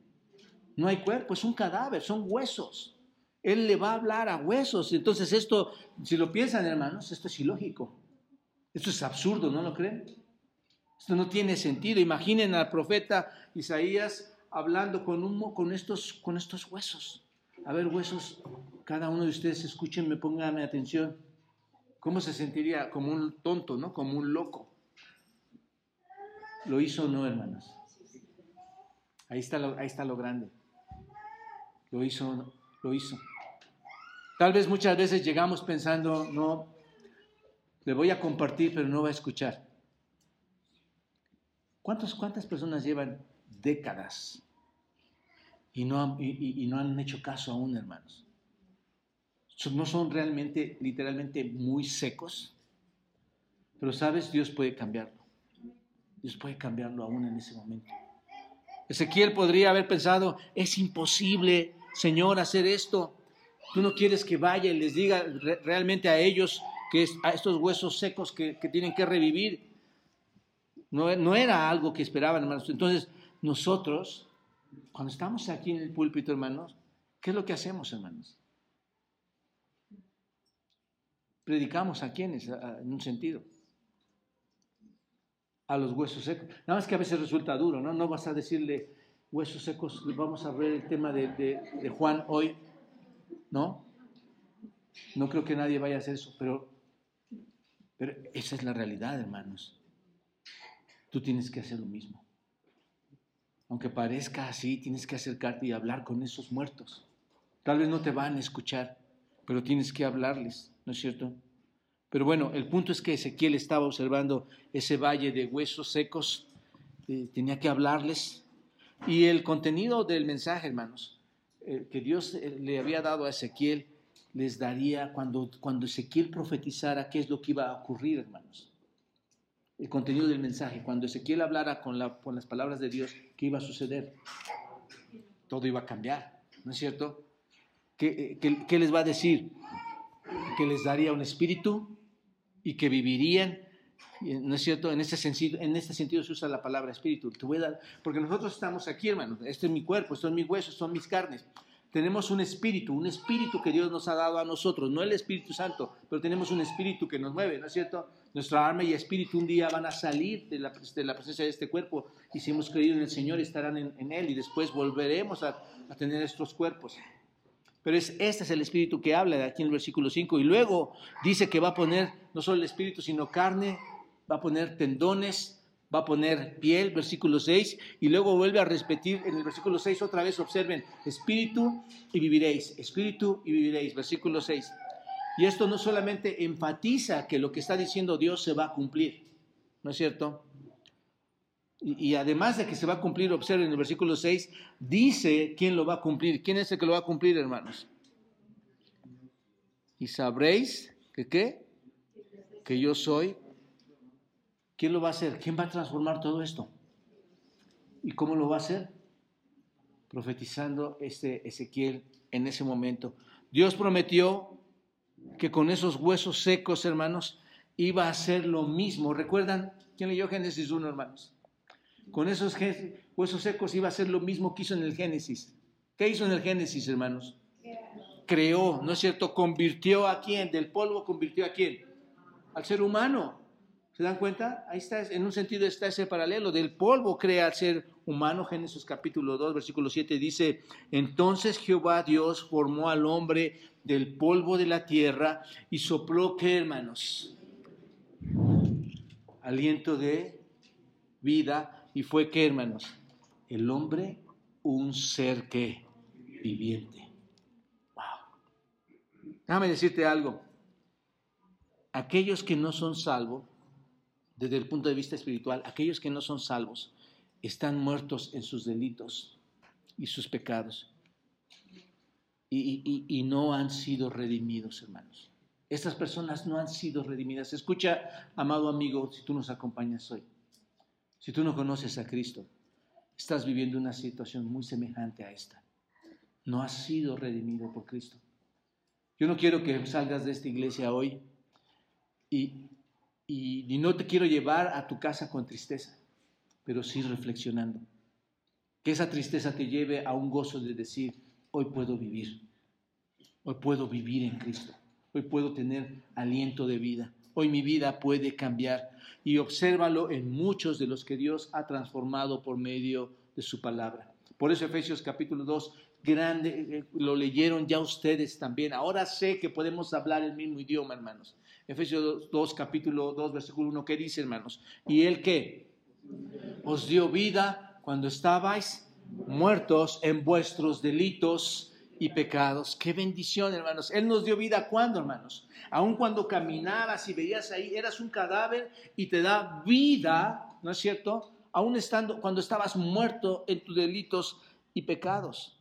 No hay cuerpo, es un cadáver, son huesos. Él le va a hablar a huesos. Entonces esto, si lo piensan, hermanos, esto es ilógico. Esto es absurdo, ¿no lo creen? Esto no tiene sentido. Imaginen al profeta Isaías hablando con, un, con, estos, con estos huesos. A ver, huesos, cada uno de ustedes escúchenme, pónganme atención. ¿Cómo se sentiría? Como un tonto, ¿no? Como un loco. ¿Lo hizo o no, hermanos? Ahí está lo, ahí está lo grande. Lo hizo, lo hizo. Tal vez muchas veces llegamos pensando, no, le voy a compartir, pero no va a escuchar. ¿Cuántas personas llevan décadas y no, han, y, no han hecho caso aún, hermanos? ¿No son realmente, literalmente, muy secos? Pero sabes, Dios puede cambiarlo. Dios puede cambiarlo aún en ese momento. Ezequiel podría haber pensado, es imposible, Señor, hacer esto. Tú no quieres que vaya y les diga realmente a ellos, que a estos huesos secos que, que tienen que revivir. No, era algo que esperaban, hermanos. Entonces, nosotros, cuando estamos aquí en el púlpito, hermanos, ¿qué es lo que hacemos, hermanos? Predicamos a quienes, en un sentido. A los huesos secos. Nada más que a veces resulta duro, ¿no? No vas a decirle huesos secos, vamos a ver el tema de, de Juan hoy, ¿no? No creo que nadie vaya a hacer eso, pero, pero esa es la realidad, hermanos tú tienes que hacer lo mismo. Aunque parezca así, tienes que acercarte y hablar con esos muertos. Tal vez no te van a escuchar, pero tienes que hablarles, ¿no es cierto? Pero bueno, el punto es que Ezequiel estaba observando ese valle de huesos secos, eh, tenía que hablarles. Y el contenido del mensaje, hermanos, eh, que Dios eh, le había dado a Ezequiel, les daría cuando, cuando Ezequiel profetizara qué es lo que iba a ocurrir, hermanos. El contenido del mensaje, cuando Ezequiel hablara con, la, con las palabras de Dios, qué iba a suceder. Todo iba a cambiar, ¿no es cierto? ¿Qué, qué les va a decir? Que les daría un espíritu y que vivirían ¿No es cierto? En este, sentido, en este sentido se usa la palabra espíritu. Te voy a dar, porque nosotros estamos aquí, hermano. Este es mi cuerpo, esto es mi hueso, son mis carnes. Tenemos un espíritu, un espíritu que Dios nos ha dado a nosotros, no el Espíritu Santo, pero tenemos un espíritu que nos mueve, ¿no es cierto? Nuestra alma y espíritu un día van a salir de la, de la presencia de este cuerpo y si hemos creído en el Señor estarán en, Él y después volveremos a, a tener estos cuerpos. Pero es, este es el espíritu que habla aquí en el versículo 5 y luego dice que va a poner no solo el espíritu, sino carne, va a poner tendones, va a poner piel, versículo 6, y luego vuelve a repetir en el versículo 6 otra vez, observen, espíritu y viviréis, espíritu y viviréis, versículo 6. Y esto no solamente enfatiza que lo que está diciendo Dios se va a cumplir, ¿no es cierto? Y, además de que se va a cumplir, observen en el versículo 6, dice quién lo va a cumplir. ¿Quién es el que lo va a cumplir, hermanos? Y sabréis que qué? Que yo soy ¿Quién lo va a hacer? ¿Quién va a transformar todo esto? ¿Y cómo lo va a hacer? Profetizando este Ezequiel en ese momento. Dios prometió que con esos huesos secos, hermanos, iba a hacer lo mismo. ¿Recuerdan? ¿Quién leyó Génesis 1, hermanos? Con esos huesos secos iba a hacer lo mismo que hizo en el Génesis. ¿Qué hizo en el Génesis, hermanos? Creó, ¿no es cierto? Convirtió a quién? Del polvo convirtió a quién? Al ser humano. ¿Se dan cuenta? Ahí está, en un sentido está ese paralelo. Del polvo crea al ser humano. Génesis capítulo 2, versículo 7 dice, entonces Jehová Dios formó al hombre del polvo de la tierra y sopló, ¿qué hermanos? Aliento de vida. ¿Y fue qué hermanos? El hombre un ser que viviente. Wow. Déjame decirte algo. Aquellos que no son salvos desde el punto de vista espiritual, aquellos que no son salvos están muertos en sus delitos y sus pecados y, no han sido redimidos, hermanos. Estas personas no han sido redimidas. Escucha, amado amigo, si tú nos acompañas hoy, si tú no conoces a Cristo, estás viviendo una situación muy semejante a esta. No has sido redimido por Cristo. Yo no quiero que salgas de esta iglesia hoy y y, no te quiero llevar a tu casa con tristeza, pero sí reflexionando. Que esa tristeza te lleve a un gozo de decir, hoy puedo vivir, hoy puedo vivir en Cristo, hoy puedo tener aliento de vida, hoy mi vida puede cambiar. Y obsérvalo en muchos de los que Dios ha transformado por medio de su palabra. Por eso Efesios capítulo 2, grande, eh, lo leyeron ya ustedes también. Ahora sé que podemos hablar el mismo idioma, hermanos. Efesios 2, capítulo 2, versículo 1, ¿qué dice, hermanos? ¿Y él qué? Os dio vida cuando estabais muertos en vuestros delitos y pecados. Qué bendición, hermanos. Él nos dio vida cuando, hermanos? Aun cuando caminabas y veías ahí, eras un cadáver y te da vida, ¿no es cierto? Aún estando, cuando estabas muerto en tus delitos y pecados.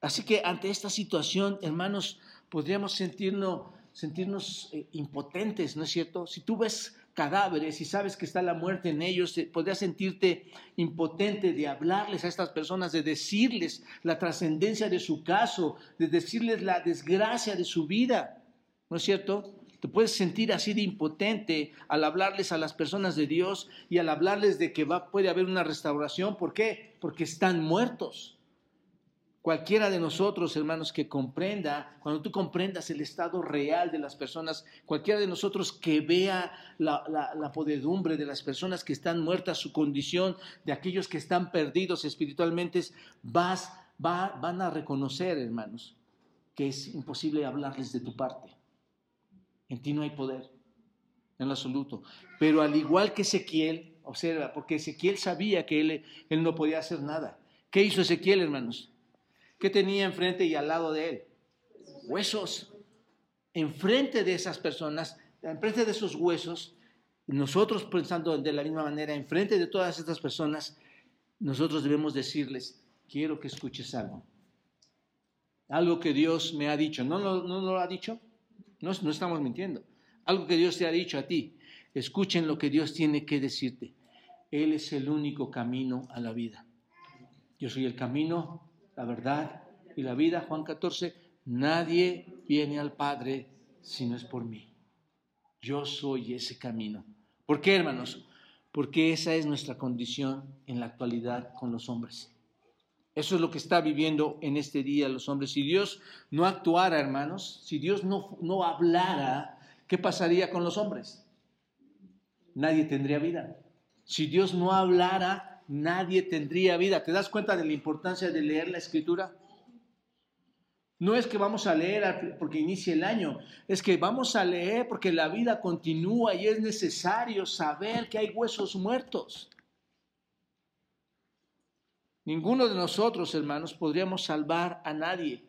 Así que ante esta situación, hermanos, podríamos sentirnos sentirnos eh, impotentes, ¿no es cierto? Si tú ves cadáveres y sabes que está la muerte en ellos, eh, podrías sentirte impotente de hablarles a estas personas, de decirles la trascendencia de su caso, de decirles la desgracia de su vida, ¿no es cierto? Te puedes sentir así de impotente al hablarles a las personas de Dios y al hablarles de que va, puede haber una restauración. ¿Por qué? Porque están muertos. Cualquiera de nosotros, hermanos, que comprenda, cuando tú comprendas el estado real de las personas, cualquiera de nosotros que vea la, podedumbre de las personas que están muertas, su condición, de aquellos que están perdidos espiritualmente, vas, va, van a reconocer, hermanos, que es imposible hablarles de tu parte. En ti no hay poder, en lo absoluto. Pero al igual que Ezequiel, observa, porque Ezequiel sabía que él, él no podía hacer nada. ¿Qué hizo Ezequiel, hermanos? ¿Qué tenía enfrente y al lado de él? Huesos. enfrente de esas personas, enfrente de esos huesos, nosotros pensando de la misma manera, enfrente de todas estas personas, nosotros debemos decirles, quiero que escuches algo. Algo que Dios me ha dicho. ¿No, no, lo ha dicho? No, no estamos mintiendo. Algo que Dios te ha dicho a ti. Escuchen lo que Dios tiene que decirte. Él es el único camino a la vida. Yo soy el camino, la verdad y la vida. Juan 14. Nadie viene al Padre si no es por mí. Yo soy ese camino. ¿Por qué, hermanos? Porque esa es nuestra condición en la actualidad con los hombres. Eso es lo que está viviendo en este día los hombres. Si Dios no actuara, hermanos, si Dios no, no hablara, ¿qué pasaría con los hombres? Nadie tendría vida. Si Dios no hablara, nadie tendría vida. ¿Te das cuenta de la importancia de leer la escritura? No es que vamos a leer porque inicie el año, es que vamos a leer porque la vida continúa y es necesario saber que hay huesos muertos. Ninguno de nosotros, hermanos, podríamos salvar a nadie.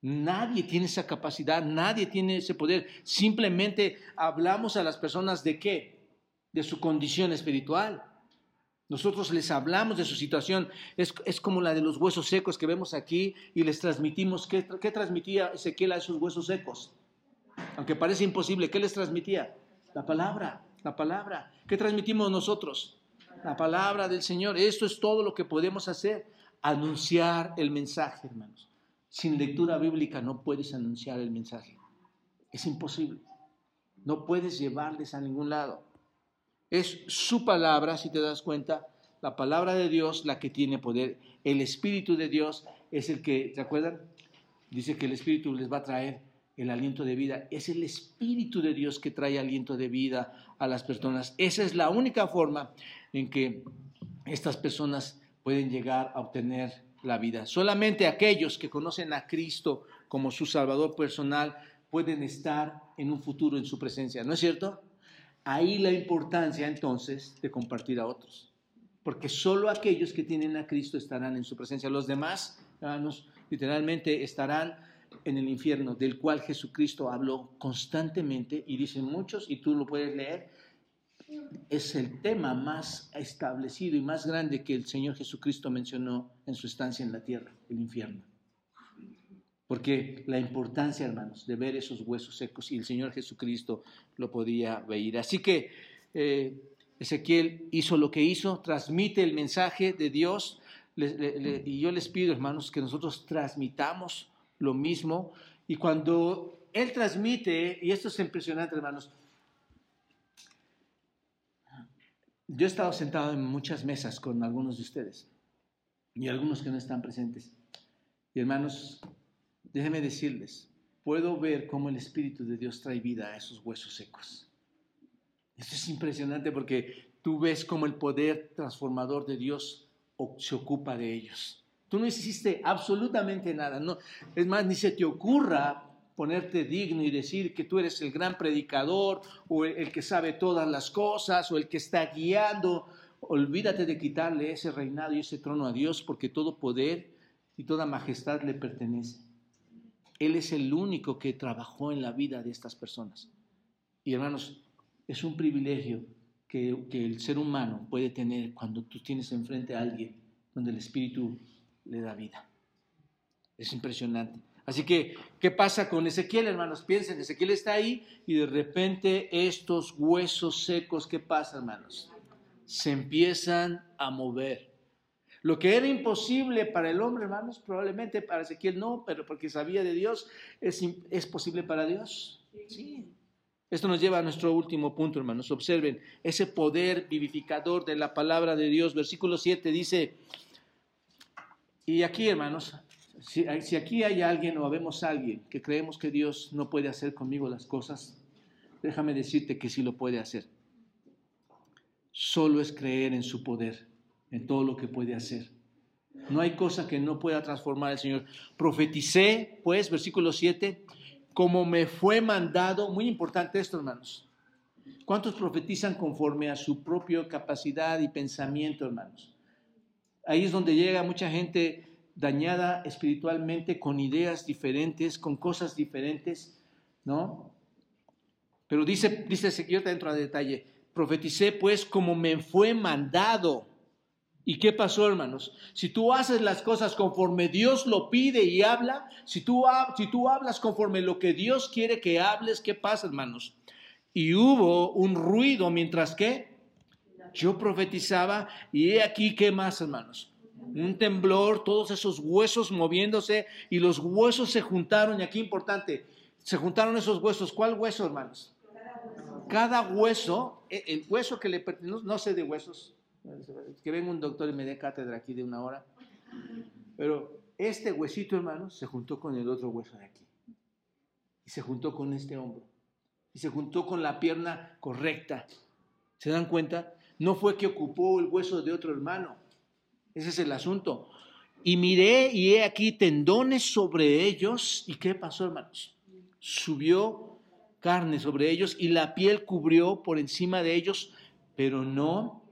Nadie tiene esa capacidad, nadie tiene ese poder. Simplemente hablamos a las personas de qué? De su condición espiritual. Nosotros les hablamos de su situación. Es, como la de los huesos secos que vemos aquí y les transmitimos. ¿Qué, ¿Qué, transmitía Ezequiel a esos huesos secos? Aunque parece imposible, ¿qué les transmitía? La palabra, la palabra. ¿Qué transmitimos nosotros? La palabra del Señor. Esto es todo lo que podemos hacer. Anunciar el mensaje, hermanos. Sin lectura bíblica no puedes anunciar el mensaje. Es imposible. No puedes llevarles a ningún lado. Es su palabra, si te das cuenta, la palabra de Dios la que tiene poder. El Espíritu de Dios es el que, ¿te acuerdan? Dice que el Espíritu les va a traer el aliento de vida. Es el Espíritu de Dios que trae aliento de vida a las personas. Esa es la única forma en que estas personas pueden llegar a obtener la vida. Solamente aquellos que conocen a Cristo como su Salvador personal pueden estar en un futuro en su presencia. ¿No es cierto? Ahí la importancia entonces de compartir a otros. Porque solo aquellos que tienen a Cristo estarán en su presencia. Los demás, hermanos, literalmente estarán en el infierno, del cual Jesucristo habló constantemente, y dicen muchos, y tú lo puedes leer, es el tema más establecido y más grande que el Señor Jesucristo mencionó en su estancia en la tierra, el infierno. Porque la importancia, hermanos, de ver esos huesos secos y el Señor Jesucristo lo podía ver. Así que eh, Ezequiel hizo lo que hizo, transmite el mensaje de Dios. y yo les pido, hermanos, que nosotros transmitamos lo mismo. Y cuando Él transmite, y esto es impresionante, hermanos, yo he estado sentado en muchas mesas con algunos de ustedes y algunos que no están presentes. Y hermanos, Déjenme decirles, puedo ver cómo el Espíritu de Dios trae vida a esos huesos secos. Esto es impresionante porque tú ves cómo el poder transformador de Dios se ocupa de ellos. Tú no hiciste absolutamente nada. No, es más, ni se te ocurra ponerte digno y decir que tú eres el gran predicador o el que sabe todas las cosas o el que está guiando. Olvídate de quitarle ese reinado y ese trono a Dios porque todo poder y toda majestad le pertenece. Él es el único que trabajó en la vida de estas personas. Y hermanos, es un privilegio que, el ser humano puede tener cuando tú tienes enfrente a alguien donde el Espíritu le da vida. Es impresionante. Así que, ¿qué pasa con Ezequiel, hermanos? Piensen, Ezequiel está ahí y de repente estos huesos secos, ¿qué pasa, hermanos? Se empiezan a mover. Lo que era imposible para el hombre, hermanos, probablemente para Ezequiel no, pero porque sabía de Dios, es, es posible para Dios. Sí. Esto nos lleva a nuestro último punto, hermanos. Observen ese poder vivificador de la palabra de Dios. Versículo 7 dice, y aquí, hermanos, si, aquí hay alguien o habemos alguien que creemos que Dios no puede hacer conmigo las cosas, déjame decirte que sí lo puede hacer. Solo es creer en su poder en todo lo que puede hacer. No hay cosa que no pueda transformar el Señor. Profeticé, pues, versículo 7, como me fue mandado, muy importante esto, hermanos. ¿Cuántos profetizan conforme a su propia capacidad y pensamiento, hermanos? Ahí es donde llega mucha gente dañada espiritualmente, con ideas diferentes, con cosas diferentes. ¿no? Pero dice, dice, yo te entro a detalle, profeticé pues como me fue mandado. ¿Y qué pasó, hermanos? Si tú haces las cosas conforme Dios lo pide y habla, si tú, si tú hablas conforme lo que Dios quiere que hables, ¿qué pasa, hermanos? Y hubo un ruido mientras que yo profetizaba y he aquí, ¿qué más, hermanos? Un temblor, todos esos huesos moviéndose y los huesos se juntaron. Y aquí importante, se juntaron esos huesos. ¿Cuál hueso, hermanos? Cada hueso, e, el hueso que le pertenece, no sé de huesos, que venga un doctor y me dé cátedra aquí de una hora. Pero este huesito, hermanos, se juntó con el otro hueso de aquí. Y se juntó con este hombro. Y se juntó con la pierna correcta. ¿Se dan cuenta? No fue que ocupó el hueso de otro hermano. Ese es el asunto. Y miré y he aquí tendones sobre ellos. ¿Y qué pasó, hermanos? Subió carne sobre ellos y la piel cubrió por encima de ellos, pero no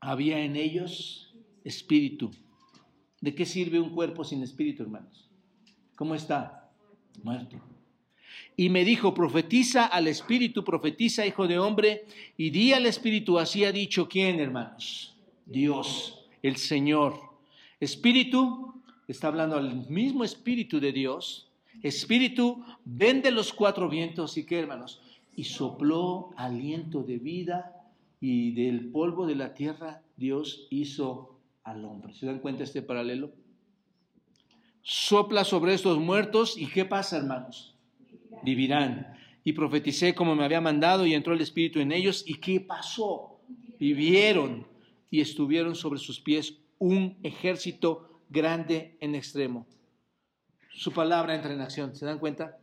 había en ellos espíritu. ¿De qué sirve un cuerpo sin espíritu, hermanos? ¿Cómo está? Muerto. Y me dijo, profetiza al espíritu, profetiza, hijo de hombre, y di al espíritu, así ha dicho quién, hermanos? Dios, el Señor. Espíritu, está hablando al mismo espíritu de Dios. Espíritu, vende los cuatro vientos y qué, hermanos. Y sopló aliento de vida y del polvo de la tierra Dios hizo al hombre. ¿Se dan cuenta este paralelo? Sopla sobre estos muertos y ¿qué pasa, hermanos? Vivirán. Y profeticé como me había mandado y entró el Espíritu en ellos. ¿Y qué pasó? Vivieron y estuvieron sobre sus pies un ejército grande en extremo. Su palabra entra en acción, ¿se dan cuenta?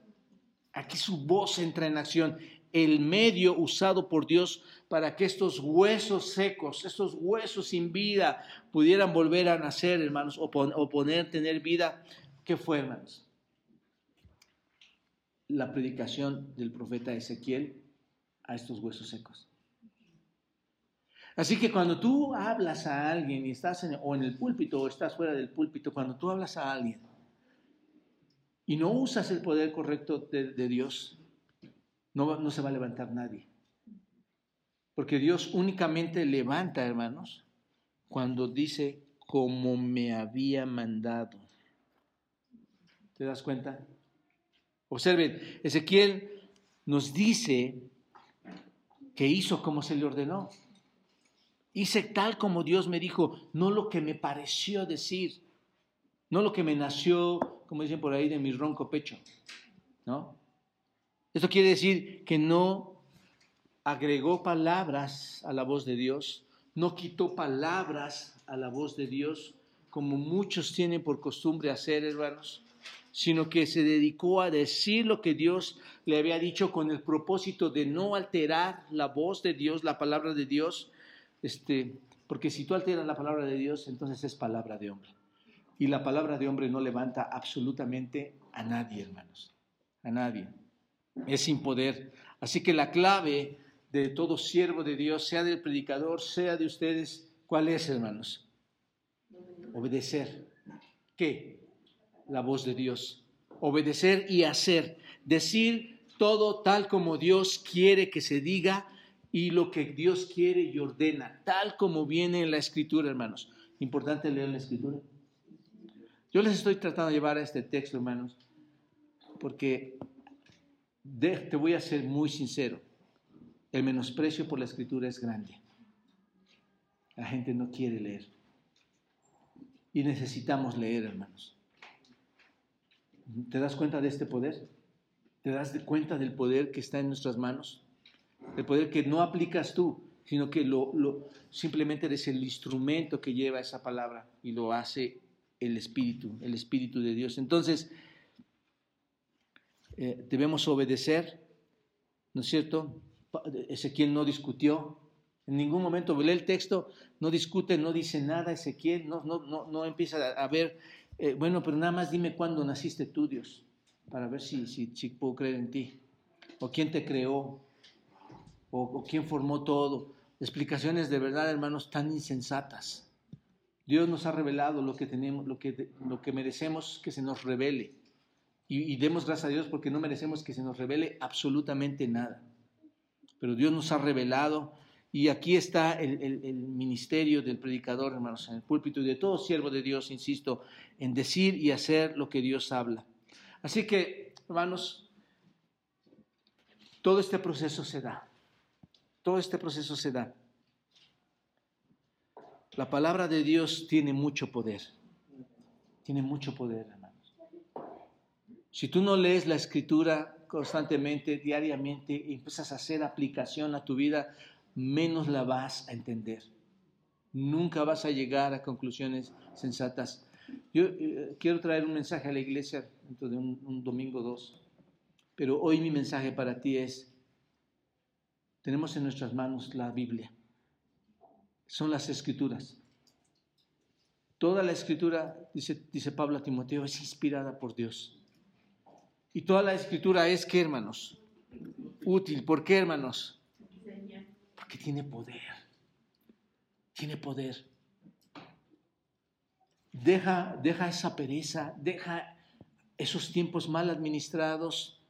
Aquí su voz entra en acción el medio usado por Dios para que estos huesos secos, estos huesos sin vida, pudieran volver a nacer, hermanos, o, poder tener vida. ¿Qué fue, hermanos? La predicación del profeta Ezequiel a estos huesos secos. Así que cuando tú hablas a alguien y estás en, o en el púlpito o estás fuera del púlpito, cuando tú hablas a alguien y no usas el poder correcto de Dios, no, se va a levantar nadie. Porque Dios únicamente levanta, hermanos, cuando dice como me había mandado. ¿Te das cuenta? Observen, Ezequiel nos dice que hizo como se le ordenó. Hice tal como Dios me dijo, no lo que me pareció decir, no lo que me nació, como dicen por ahí, de mi ronco pecho, ¿no? Esto quiere decir que no agregó palabras a la voz de Dios, no quitó palabras a la voz de Dios, como muchos tienen por costumbre hacer, hermanos, sino que se dedicó a decir lo que Dios le había dicho con el propósito de no alterar la voz de Dios, la palabra de Dios, este, porque si tú alteras la palabra de Dios, entonces es palabra de hombre. Y la palabra de hombre no levanta absolutamente a nadie, hermanos, a nadie es sin poder. Así que la clave de todo siervo de Dios, sea del predicador, sea de ustedes, ¿cuál es, hermanos? Obedecer. ¿Qué? La voz de Dios. Obedecer y hacer. Decir todo tal como Dios quiere que se diga y lo que Dios quiere y ordena, tal como viene en la escritura, hermanos. Importante leer la escritura. Yo les estoy tratando de llevar a este texto, hermanos, porque te voy a ser muy sincero, el menosprecio por la escritura es grande. La gente no quiere leer. Y necesitamos leer, hermanos. ¿Te das cuenta de este poder? ¿Te das cuenta del poder que está en nuestras manos? El poder que no aplicas tú, sino que lo, simplemente eres el instrumento que lleva esa palabra y lo hace el Espíritu, el Espíritu de Dios. Entonces, eh, debemos obedecer, ¿no es cierto? Ezequiel no discutió, en ningún momento lee el texto, no discute, no dice nada Ezequiel, no, no, no, no empieza a, ver, eh, bueno, pero nada más dime cuándo naciste tú, Dios, para ver si, si, puedo creer en ti, o quién te creó, o, quién formó todo. Explicaciones de verdad, hermanos, tan insensatas. Dios nos ha revelado lo que tenemos, lo que, lo que merecemos que se nos revele Y, demos gracias a Dios porque no merecemos que se nos revele absolutamente nada. Pero Dios nos ha revelado y aquí está el, el, ministerio del predicador, hermanos, en el púlpito y de todo siervo de Dios, insisto, en decir y hacer lo que Dios habla. Así que, hermanos, todo este proceso se da. Todo este proceso se da. La palabra de Dios tiene mucho poder. Tiene mucho poder. Si tú no lees la escritura constantemente, diariamente, y empiezas a hacer aplicación a tu vida, menos la vas a entender. Nunca vas a llegar a conclusiones sensatas. Yo eh, quiero traer un mensaje a la iglesia dentro de un, domingo dos, pero hoy mi mensaje para ti es, tenemos en nuestras manos la Biblia, son las escrituras. Toda la escritura, dice, dice Pablo a Timoteo, es inspirada por Dios. Y toda la escritura es, ¿qué hermanos? Útil. ¿Por qué hermanos? Porque tiene poder. Tiene poder. Deja, deja esa pereza, deja esos tiempos mal administrados,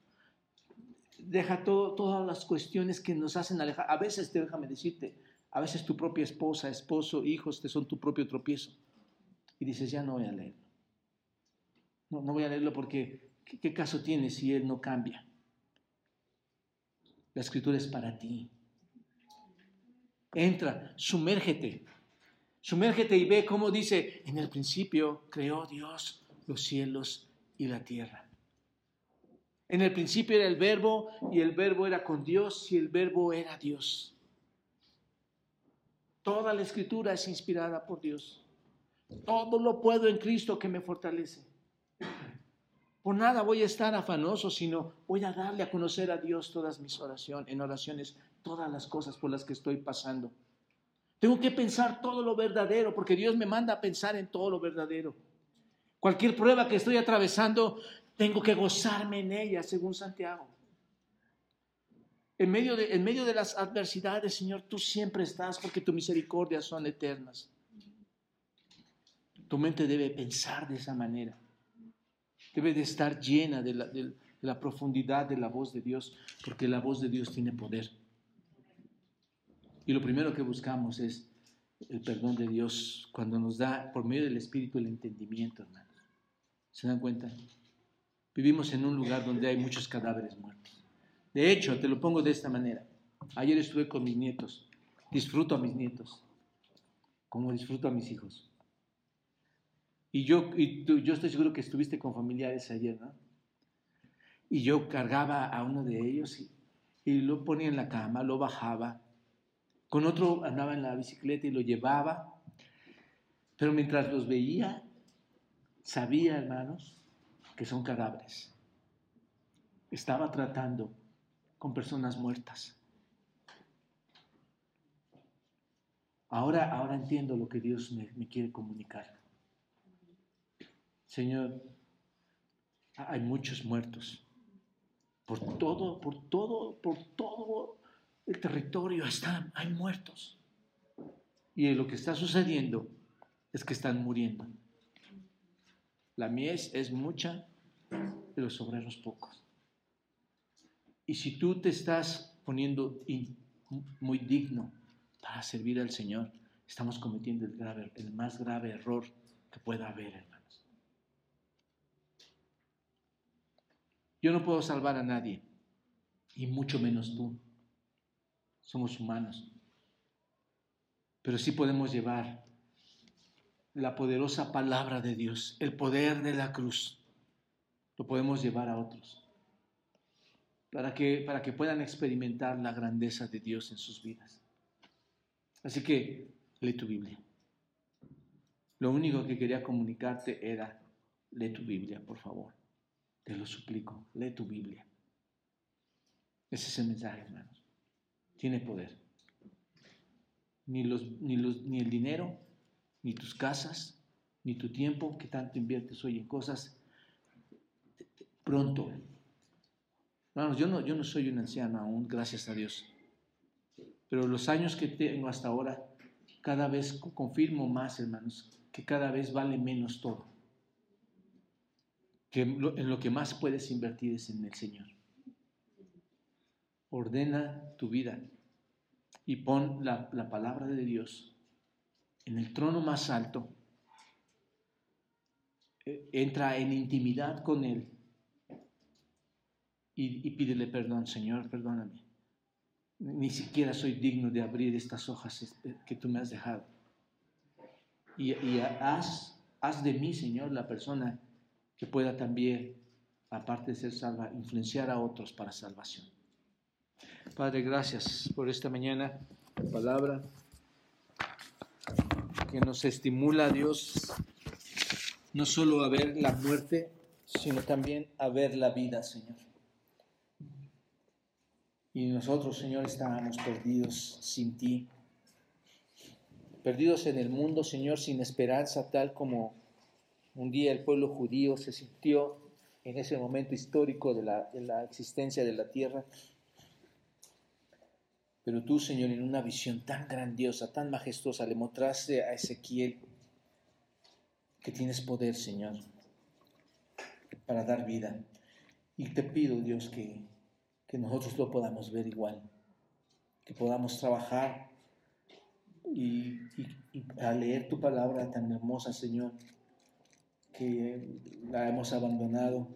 deja todo, todas las cuestiones que nos hacen alejar. A veces, déjame decirte, a veces tu propia esposa, esposo, hijos te son tu propio tropiezo. Y dices, ya no voy a leerlo. No, no voy a leerlo porque, ¿qué caso tiene si él no cambia? La escritura es para ti entra, sumérgete. Sumérgete y ve cómo dice, en el principio creó Dios los cielos y la tierra. En el principio era el verbo y el verbo era con Dios y el verbo era Dios. Toda la escritura es inspirada por Dios. Todo lo puedo en Cristo que me fortalece. Por nada voy a estar afanoso, sino voy a darle a conocer a Dios todas mis oraciones, en oraciones todas las cosas por las que estoy pasando. Tengo que pensar todo lo verdadero, porque Dios me manda a pensar en todo lo verdadero. Cualquier prueba que estoy atravesando, tengo que gozarme en ella, según Santiago. En medio, de, en medio de las adversidades, Señor, tú siempre estás porque tu misericordia son eternas. Tu mente debe pensar de esa manera. Debe de estar llena de la, de la profundidad de la voz de Dios, porque la voz de Dios tiene poder. Y lo primero que buscamos es el perdón de Dios cuando nos da por medio del Espíritu el entendimiento, hermanos. ¿Se dan cuenta? Vivimos en un lugar donde hay muchos cadáveres muertos. De hecho, te lo pongo de esta manera. Ayer estuve con mis nietos. Disfruto a mis nietos, como disfruto a mis hijos. Y yo, y yo estoy seguro que estuviste con familiares ayer, ¿no? Y yo cargaba a uno de ellos y, lo ponía en la cama, lo bajaba, con otro andaba en la bicicleta y lo llevaba. Pero mientras los veía, sabía, hermanos, que son cadáveres. Estaba tratando con personas muertas. Ahora, ahora entiendo lo que Dios me quiere comunicar. Señor, hay muchos muertos. Por todo, por todo, por todo el territorio, está, hay muertos. Y lo que está sucediendo es que están muriendo. La mies es mucha, pero los obreros pocos. Y si tú te estás poniendo muy digno para servir al Señor, estamos cometiendo el, el más grave error que pueda haber, hermanos. Yo no puedo salvar a nadie, y mucho menos tú somos humanos. Pero sí podemos llevar la poderosa palabra de Dios, el poder de la cruz. Lo podemos llevar a otros para que, para que puedan experimentar la grandeza de Dios en sus vidas. Así que lee tu Biblia. Lo único que quería comunicarte era, lee tu Biblia, por favor. Te lo suplico, lee tu Biblia. Ese es el mensaje, hermanos tiene poder. Ni, los, ni, los, ni el dinero, ni tus casas, ni tu tiempo que tanto inviertes hoy en cosas, pronto. Hermanos, yo no, yo no soy un anciano aún, gracias a Dios. Pero los años que tengo hasta ahora, cada vez confirmo más, hermanos, que cada vez vale menos todo. En lo que más puedes invertir es en el Señor. Ordena tu vida y pon la, palabra de Dios en el trono más alto. E, entra en intimidad con Él y, pídele perdón, Señor, perdóname. Ni siquiera soy digno de abrir estas hojas que tú me has dejado. Y, y haz, haz de mí, Señor, la persona que pueda también, aparte de ser salva, influenciar a otros para salvación. Padre, gracias por esta mañana, la palabra que nos estimula, Dios, no solo a ver la muerte, sino también a ver la vida, Señor. Y nosotros, Señor, estábamos perdidos sin ti, perdidos en el mundo, Señor, sin esperanza, tal como un día el pueblo judío se sintió en ese momento histórico de la, existencia de la tierra. Pero tú, Señor, en una visión tan grandiosa, tan majestuosa, le mostraste a Ezequiel que tienes poder, Señor, para dar vida. Y te pido, Dios, que, que nosotros lo podamos ver igual, que podamos trabajar y, y, a leer tu palabra tan hermosa, Señor, que la hemos abandonado.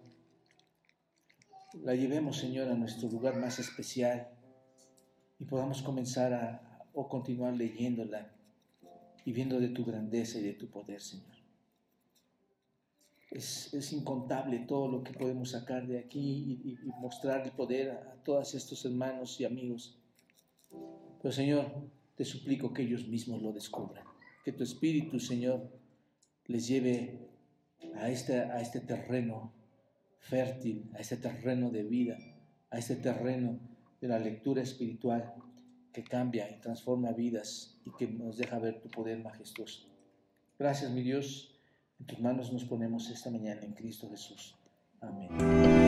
La llevemos, Señor, a nuestro lugar más especial y podamos comenzar a, o continuar leyéndola y viendo de tu grandeza y de tu poder, Señor. Es, es incontable todo lo que podemos sacar de aquí y, mostrar el poder a, a todos estos hermanos y amigos. Pero Señor, te suplico que ellos mismos lo descubran, que tu Espíritu, Señor, les lleve a este, a este terreno fértil, a este terreno de vida, a este terreno de la lectura espiritual que cambia y transforma vidas y que nos deja ver tu poder majestuoso. Gracias, mi Dios. En tus manos nos ponemos esta mañana en Cristo Jesús. Amén.